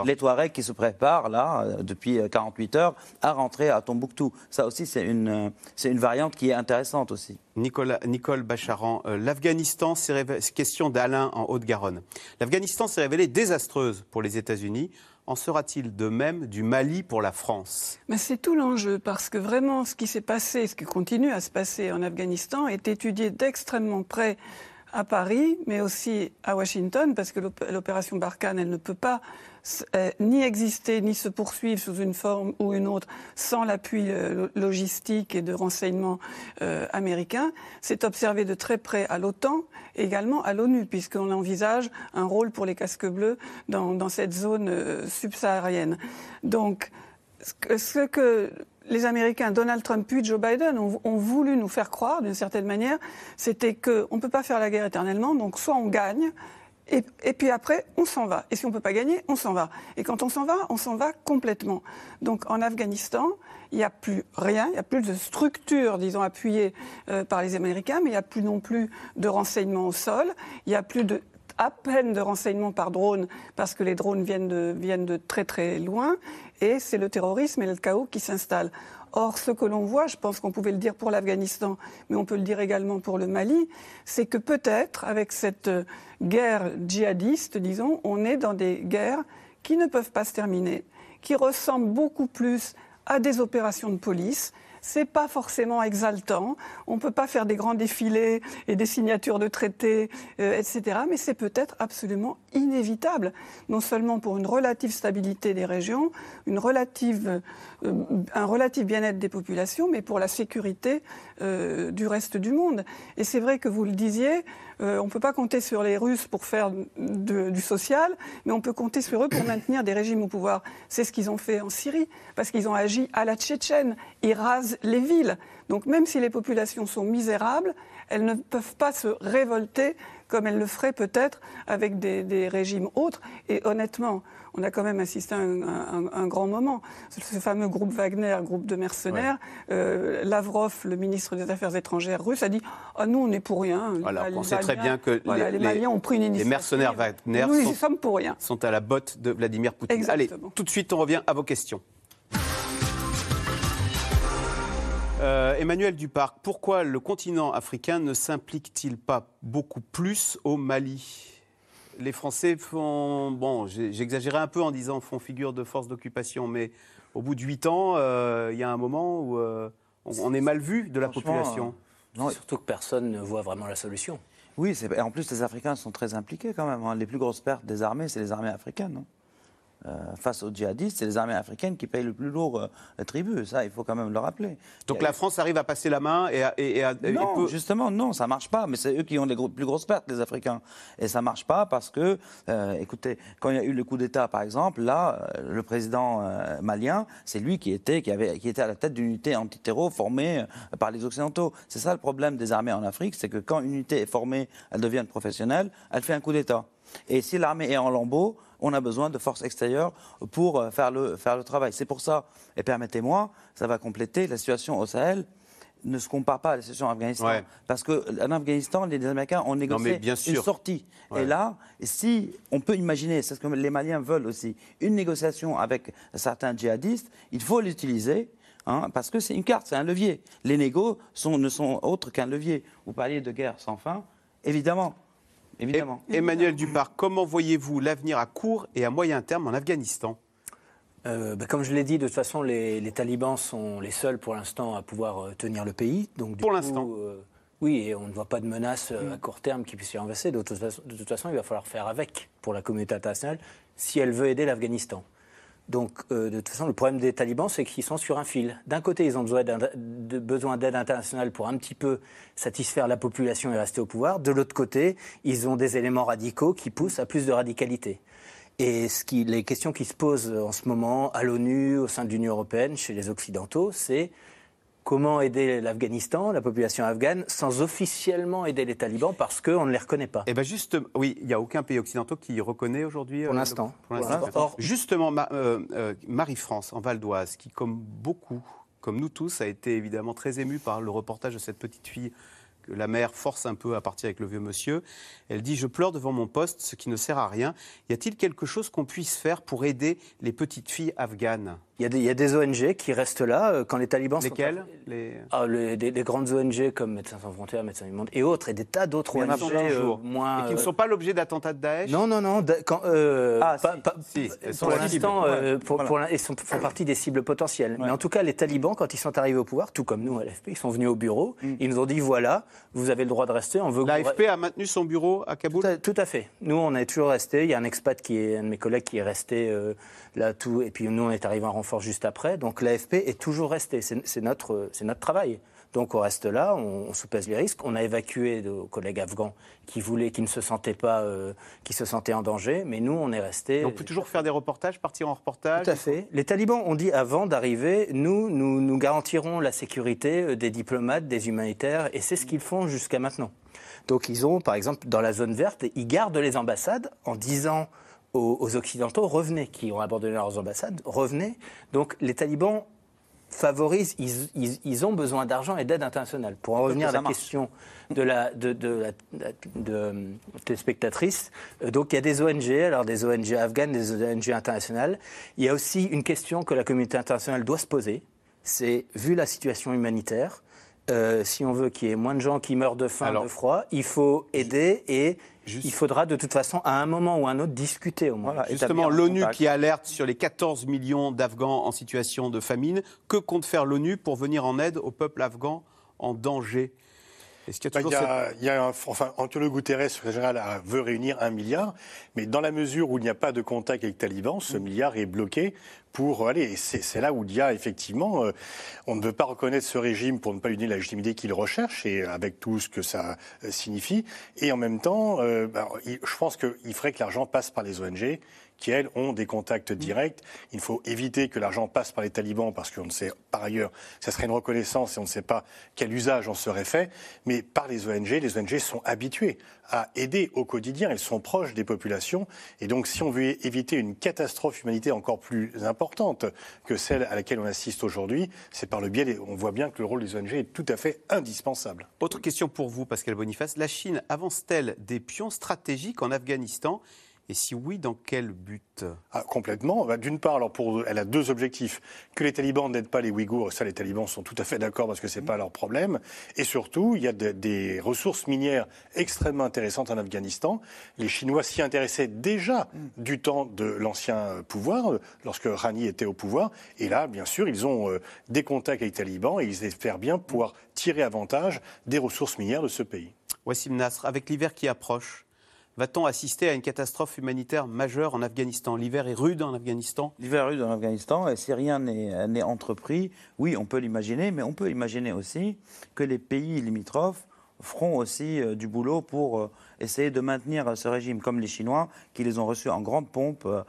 les Touaregs qui se préparent, là, euh, depuis 48 euh, heures, à rentrer à Tombouctou. Ça aussi, c'est une, euh, c'est une variante qui est intéressante aussi. Nicolas, Nicole Bacharan, l'Afghanistan, c'est question d'Alain en Haute-Garonne. L'Afghanistan s'est révélée désastreuse pour les États-Unis. En sera-t-il de même du Mali pour la France? Mais C'est tout l'enjeu, parce que vraiment ce qui s'est passé, ce qui continue à se passer en Afghanistan, est étudié d'extrêmement près à Paris, mais aussi à Washington, parce que l'opération Barkhane, elle ne peut pas euh, ni exister ni se poursuivre sous une forme ou une autre sans l'appui euh, logistique et de renseignement euh, américain. C'est observé de très près à l'OTAN, également à l'ONU, puisqu'on envisage un rôle pour les casques bleus dans, dans cette zone subsaharienne. Donc, ce que les Américains, Donald Trump puis Joe Biden, ont, voulu nous faire croire, d'une certaine manière, c'était qu'on ne peut pas faire la guerre éternellement, donc soit on gagne, et, puis après, on s'en va. Et si on ne peut pas gagner, on s'en va. Et quand on s'en va, on s'en va complètement. Donc en Afghanistan, il n'y a plus rien, il n'y a plus de structure, disons, appuyée euh, par les Américains, mais il n'y a plus non plus de renseignements au sol, il n'y a plus de à peine de renseignements par drone parce que les drones viennent de, viennent de très très loin et c'est le terrorisme et le chaos qui s'installent. Or, ce que l'on voit, je pense qu'on pouvait le dire pour l'Afghanistan, mais on peut le dire également pour le Mali, c'est que peut-être, avec cette guerre djihadiste, disons, on est dans des guerres qui ne peuvent pas se terminer, qui ressemblent beaucoup plus à des opérations de police, c'est pas forcément exaltant. On ne peut pas faire des grands défilés et des signatures de traités, euh, etc. Mais c'est peut-être absolument inévitable, non seulement pour une relative stabilité des régions, une relative, euh, un relatif bien-être des populations, mais pour la sécurité euh, du reste du monde. Et c'est vrai que vous le disiez, euh, on ne peut pas compter sur les Russes pour faire du social, mais on peut compter sur eux pour maintenir des régimes au pouvoir. C'est ce qu'ils ont fait en Syrie, parce qu'ils ont agi à la Tchétchène. Ils rasent les villes. Donc même si les populations sont misérables, elles ne peuvent pas se révolter comme elles le feraient peut-être avec des, régimes autres. Et honnêtement, on a quand même assisté à un, grand moment. Ce fameux groupe Wagner, groupe de mercenaires, euh, Lavrov, le ministre des Affaires étrangères russe, a dit ah, Nous, on est pour rien. Voilà, on sait très bien que les, Maliens ont pris une initiative. Les mercenaires Wagner nous, sont, sommes pour rien. sont à la botte de Vladimir Poutine. Allez, tout de suite, on revient à vos questions. Euh, Emmanuel Duparc, pourquoi le continent africain ne s'implique-t-il pas beaucoup plus au Mali? Les Français font, bon, j'exagérais un peu en disant font figure de force d'occupation, mais au bout de huit ans, euh, il y a un moment où euh, on, est mal vu de la population. non, surtout que personne ne voit vraiment la solution. Oui, en plus les Africains sont très impliqués quand même. Hein. Les plus grosses pertes des armées, c'est les armées africaines. Euh, face aux djihadistes, c'est les armées africaines qui payent le plus lourd euh, tribut. Ça, il faut quand même le rappeler. Donc la France arrive à passer la main et, à, non, justement, non, ça marche pas. Mais c'est eux qui ont les plus grosses pertes, les Africains. Et ça marche pas parce que, euh, écoutez, quand il y a eu le coup d'État, par exemple, là, le président malien, c'est lui qui était, qui, avait, qui était à la tête d'une unité antiterror formée par les Occidentaux. C'est ça le problème des armées en Afrique, c'est que quand une unité est formée, elle devient professionnelle, elle fait un coup d'État. Et si l'armée est en lambeaux, on a besoin de forces extérieures pour euh, faire le, faire le travail. C'est pour ça, et permettez-moi, ça va compléter la situation au Sahel ne se compare pas à la situation en Afghanistan. Parce qu'en Afghanistan, les Américains ont négocié une sortie. Et là, si on peut imaginer, c'est ce que les Maliens veulent aussi, une négociation avec certains djihadistes, il faut l'utiliser. Hein, parce que c'est une carte, c'est un levier. Les négos ne sont autres qu'un levier. Vous parliez de guerre sans fin, évidemment. Évidemment. Emmanuel Duparc, comment voyez-vous l'avenir à court et à moyen terme en Afghanistan? Euh, bah, comme je l'ai dit, de toute façon, les, talibans sont les seuls pour l'instant à pouvoir euh, tenir le pays. Donc, pour l'instant euh, Oui, et on ne voit pas de menace à mm. court terme qui puisse y renverser. De toute, façon, de toute façon, il va falloir faire avec pour la communauté internationale si elle veut aider l'Afghanistan. Donc, de toute façon, le problème des talibans, c'est qu'ils sont sur un fil. D'un côté, ils ont besoin d'aide internationale pour un petit peu satisfaire la population et rester au pouvoir. De l'autre côté, ils ont des éléments radicaux qui poussent à plus de radicalité. Et les questions qui se posent en ce moment à l'ONU, au sein de l'Union européenne, chez les Occidentaux, c'est comment aider l'Afghanistan, la population afghane, sans officiellement aider les talibans parce qu'on ne les reconnaît pas Eh bien, juste, oui, il n'y a aucun pays occidental qui reconnaît aujourd'hui. Pour euh, l'instant. Or, justement, euh, euh, Marie-France, en Val d'Oise, qui, comme beaucoup, comme nous tous, a été évidemment très émue par le reportage de cette petite fille que la mère force un peu à partir avec le vieux monsieur. Elle dit Je pleure devant mon poste, ce qui ne sert à rien. Y a-t-il quelque chose qu'on puisse faire pour aider les petites filles afghanes? Il y, a des, il y, a des, ONG qui restent là euh, quand les talibans Lesquelles sont... les... Ah, les, des, grandes ONG comme Médecins sans frontières, Médecins du monde et autres, et des tas d'autres ONG euh, moins... Et qui ne sont pas l'objet d'attentats de Daesh Non, non, non. Quand, euh, ah, si, pour l'instant, euh, ils sont, font partie des cibles potentielles. Mais en tout cas, les talibans, quand ils sont arrivés au pouvoir, tout comme nous à l'AFP, ils sont venus au bureau, mm. ils nous ont dit voilà, vous avez le droit de rester, on veut... L'AFP a maintenu son bureau à Kaboul tout à, fait. Nous, on est toujours resté. Il y a un expat qui est, un de mes collègues qui est resté là tout, et puis nous, on est arrivé en renfort juste après. Donc l'AFP est toujours resté. C'est notre, notre travail. Donc on reste là, on, on sous-pèse les risques. On a évacué nos collègues afghans qui voulaient, qui ne se sentaient pas, euh, qui se sentaient en danger, mais nous on est restés. On peut toujours faire des reportages, partir en reportage. Tout à fait. Les talibans ont dit avant d'arriver, nous, nous, nous garantirons la sécurité euh, des diplomates, des humanitaires, et c'est ce qu'ils font jusqu'à maintenant. Donc ils ont, par exemple, dans la zone verte, ils gardent les ambassades en disant aux, Occidentaux, revenez, qui ont abandonné leurs ambassades, revenez. Donc les talibans favorisent, ils, ont besoin d'argent et d'aide internationale. Pour en revenir à la question de la, de, de, de, spectatrices, euh, donc il y a des ONG, alors des ONG afghanes, des ONG internationales. Il y a aussi une question que la communauté internationale doit se poser, c'est, vu la situation humanitaire, euh, si on veut qu'il y ait moins de gens qui meurent de faim, de froid, il faut aider et il faudra de toute façon, à un moment ou à un autre, discuter au moins. Justement, l'ONU qui alerte sur les 14 millions d'Afghans en situation de famine, que compte faire l'ONU pour venir en aide au peuple afghan en danger? Il y a, enfin, Antonio Guterres, général, veut réunir un milliard, mais dans la mesure où il n'y a pas de contact avec les talibans, ce mm. milliard est bloqué pour aller. C'est là où il y a effectivement, euh, on ne veut pas reconnaître ce régime pour ne pas lui donner la légitimité qu'il recherche et avec tout ce que ça euh, signifie. Et en même temps, euh, bah, je pense qu'il ferait que l'argent passe par les ONG qui, elles, ont des contacts mm. directs. Il faut éviter que l'argent passe par les talibans parce qu'on ne sait, par ailleurs, ça serait une reconnaissance et on ne sait pas quel usage en serait fait. Mais par les ONG, les ONG sont habituées à aider au quotidien. Elles sont proches des populations. Et donc, si on veut éviter une catastrophe humanitaire encore plus importante que celle à laquelle on assiste aujourd'hui, c'est par le biais, on voit bien que le rôle des ONG est tout à fait indispensable. Autre question pour vous, Pascal Boniface. La Chine avance-t-elle des pions stratégiques en Afghanistan? Et si oui, dans quel but? Ah, Complètement. Bah, d'une part, alors pour, elle a deux objectifs. Que les talibans n'aident pas les Ouïghours, ça les talibans sont tout à fait d'accord parce que ce n'est pas leur problème. Et surtout, il y a des ressources minières extrêmement intéressantes en Afghanistan. Les Chinois s'y intéressaient déjà du temps de l'ancien pouvoir, lorsque Rani était au pouvoir. Et là, bien sûr, ils ont euh, des contacts avec les talibans et ils espèrent bien pouvoir tirer avantage des ressources minières de ce pays. Wassim Nasr, avec l'hiver qui approche, Va-t-on assister à une catastrophe humanitaire majeure en Afghanistan? L'hiver est rude en Afghanistan L'hiver est rude en Afghanistan, et si rien n'est entrepris, oui, on peut l'imaginer, mais on peut imaginer aussi que les pays limitrophes feront aussi euh, du boulot pour euh, essayer de maintenir ce régime, comme les Chinois, qui les ont reçus en grande pompe euh,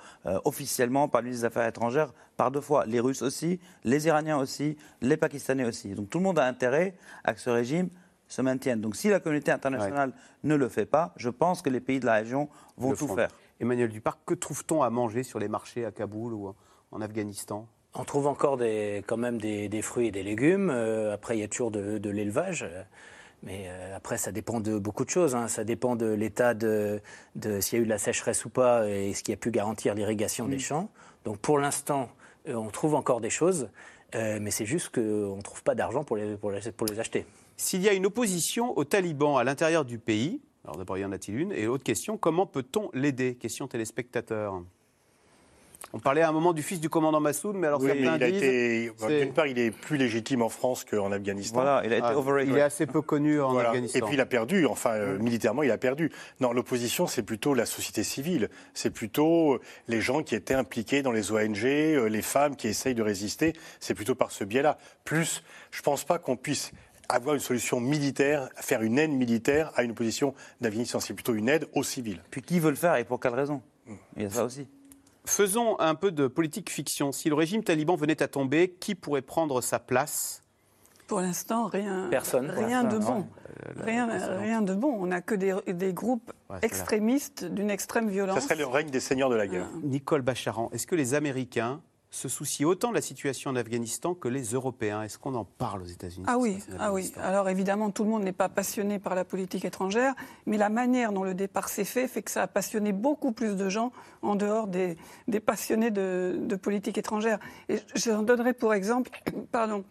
officiellement par ministre des Affaires étrangères par deux fois. Les Russes aussi, les Iraniens aussi, les Pakistanais aussi. Donc tout le monde a intérêt à ce régime se maintiennent. Donc si la communauté internationale ne le fait pas, je pense que les pays de la région vont tout faire. Emmanuel Duparc, que trouve-t-on à manger sur les marchés à Kaboul ou en Afghanistan? On trouve encore des, quand même des, fruits et des légumes. Euh, après, il y a toujours de, l'élevage. Mais euh, après, ça dépend de beaucoup de choses. Hein. Ça dépend de l'état de, s'il y a eu de la sécheresse ou pas et ce qui a pu garantir l'irrigation des mm. champs. Donc pour l'instant, euh, on trouve encore des choses. mais c'est juste qu'on ne trouve pas d'argent pour les, pour les acheter. S'il y a une opposition aux talibans à l'intérieur du pays, alors d'abord, y en a-t-il une? Et l'autre question, comment peut-on l'aider? Question téléspectateur. On parlait à un moment du fils du commandant Massoud, mais alors certains disent... D'une part, il est plus légitime en France qu'en Afghanistan. Voilà, il, a été ah, il est assez peu connu en Afghanistan. Et puis il a perdu, enfin, euh, militairement, il a perdu. Non, l'opposition, c'est plutôt la société civile. C'est plutôt euh, les gens qui étaient impliqués dans les ONG, euh, les femmes qui essayent de résister. C'est plutôt par ce biais-là. Plus, je ne pense pas qu'on puisse avoir une solution militaire, faire une aide militaire à une opposition d'Afghanistan. C'est plutôt une aide aux civils. Puis qui veut le faire et pour quelle raison? Il y a ça aussi. Faisons un peu de politique fiction. Si le régime taliban venait à tomber, qui pourrait prendre sa place? Pour l'instant, rien. Personne. Rien de bon. Rien, rien, de bon. On n'a que des, des groupes extrémistes d'une extrême violence. Ça serait le règne des seigneurs de la guerre. Nicole Bacharan, est-ce que les Américains se soucient autant de la situation en Afghanistan que les Européens. Est-ce qu'on en parle aux États-Unis Ah oui, ah oui. Alors évidemment, tout le monde n'est pas passionné par la politique étrangère, mais la manière dont le départ s'est fait fait que ça a passionné beaucoup plus de gens en dehors des, passionnés de, politique étrangère. Et j'en donnerai pour exemple, pardon,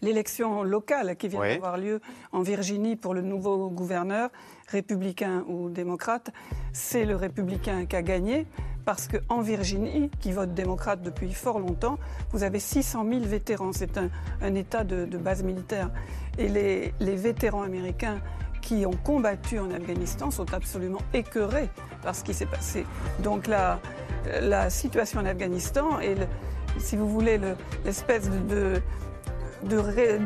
l'élection locale qui vient d'avoir lieu en Virginie pour le nouveau gouverneur, républicain ou démocrate. C'est le républicain qui a gagné parce qu'en Virginie, qui vote démocrate depuis fort longtemps, vous avez 600 000 vétérans. C'est un, État de, base militaire. Et les, vétérans américains qui ont combattu en Afghanistan sont absolument écœurés par ce qui s'est passé. Donc la, situation en Afghanistan et, si vous voulez, l'espèce de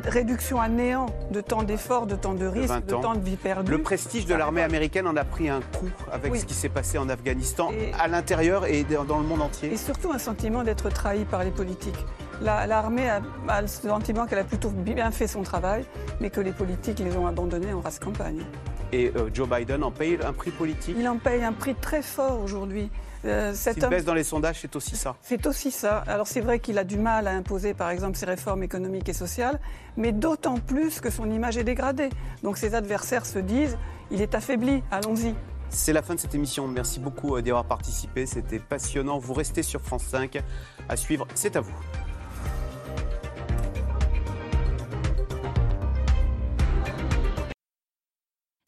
réduction à néant de temps d'effort, de temps de risque, de, temps de vie perdue. Le prestige de l'armée américaine en a pris un coup avec ce qui s'est passé en Afghanistan, à l'intérieur et dans le monde entier. Et surtout un sentiment d'être trahi par les politiques. L'armée a, le sentiment qu'elle a plutôt bien fait son travail, mais que les politiques les ont abandonnés en race campagne. Et euh, Joe Biden en paye un prix politique? Il en paye un prix très fort aujourd'hui. Euh, cette baisse dans les sondages, c'est aussi ça. C'est aussi ça. Alors c'est vrai qu'il a du mal à imposer, par exemple, ses réformes économiques et sociales, mais d'autant plus que son image est dégradée. Donc ses adversaires se disent, il est affaibli, allons-y. C'est la fin de cette émission. Merci beaucoup euh, d'y avoir participé. C'était passionnant. Vous restez sur France 5. À suivre, c'est à vous.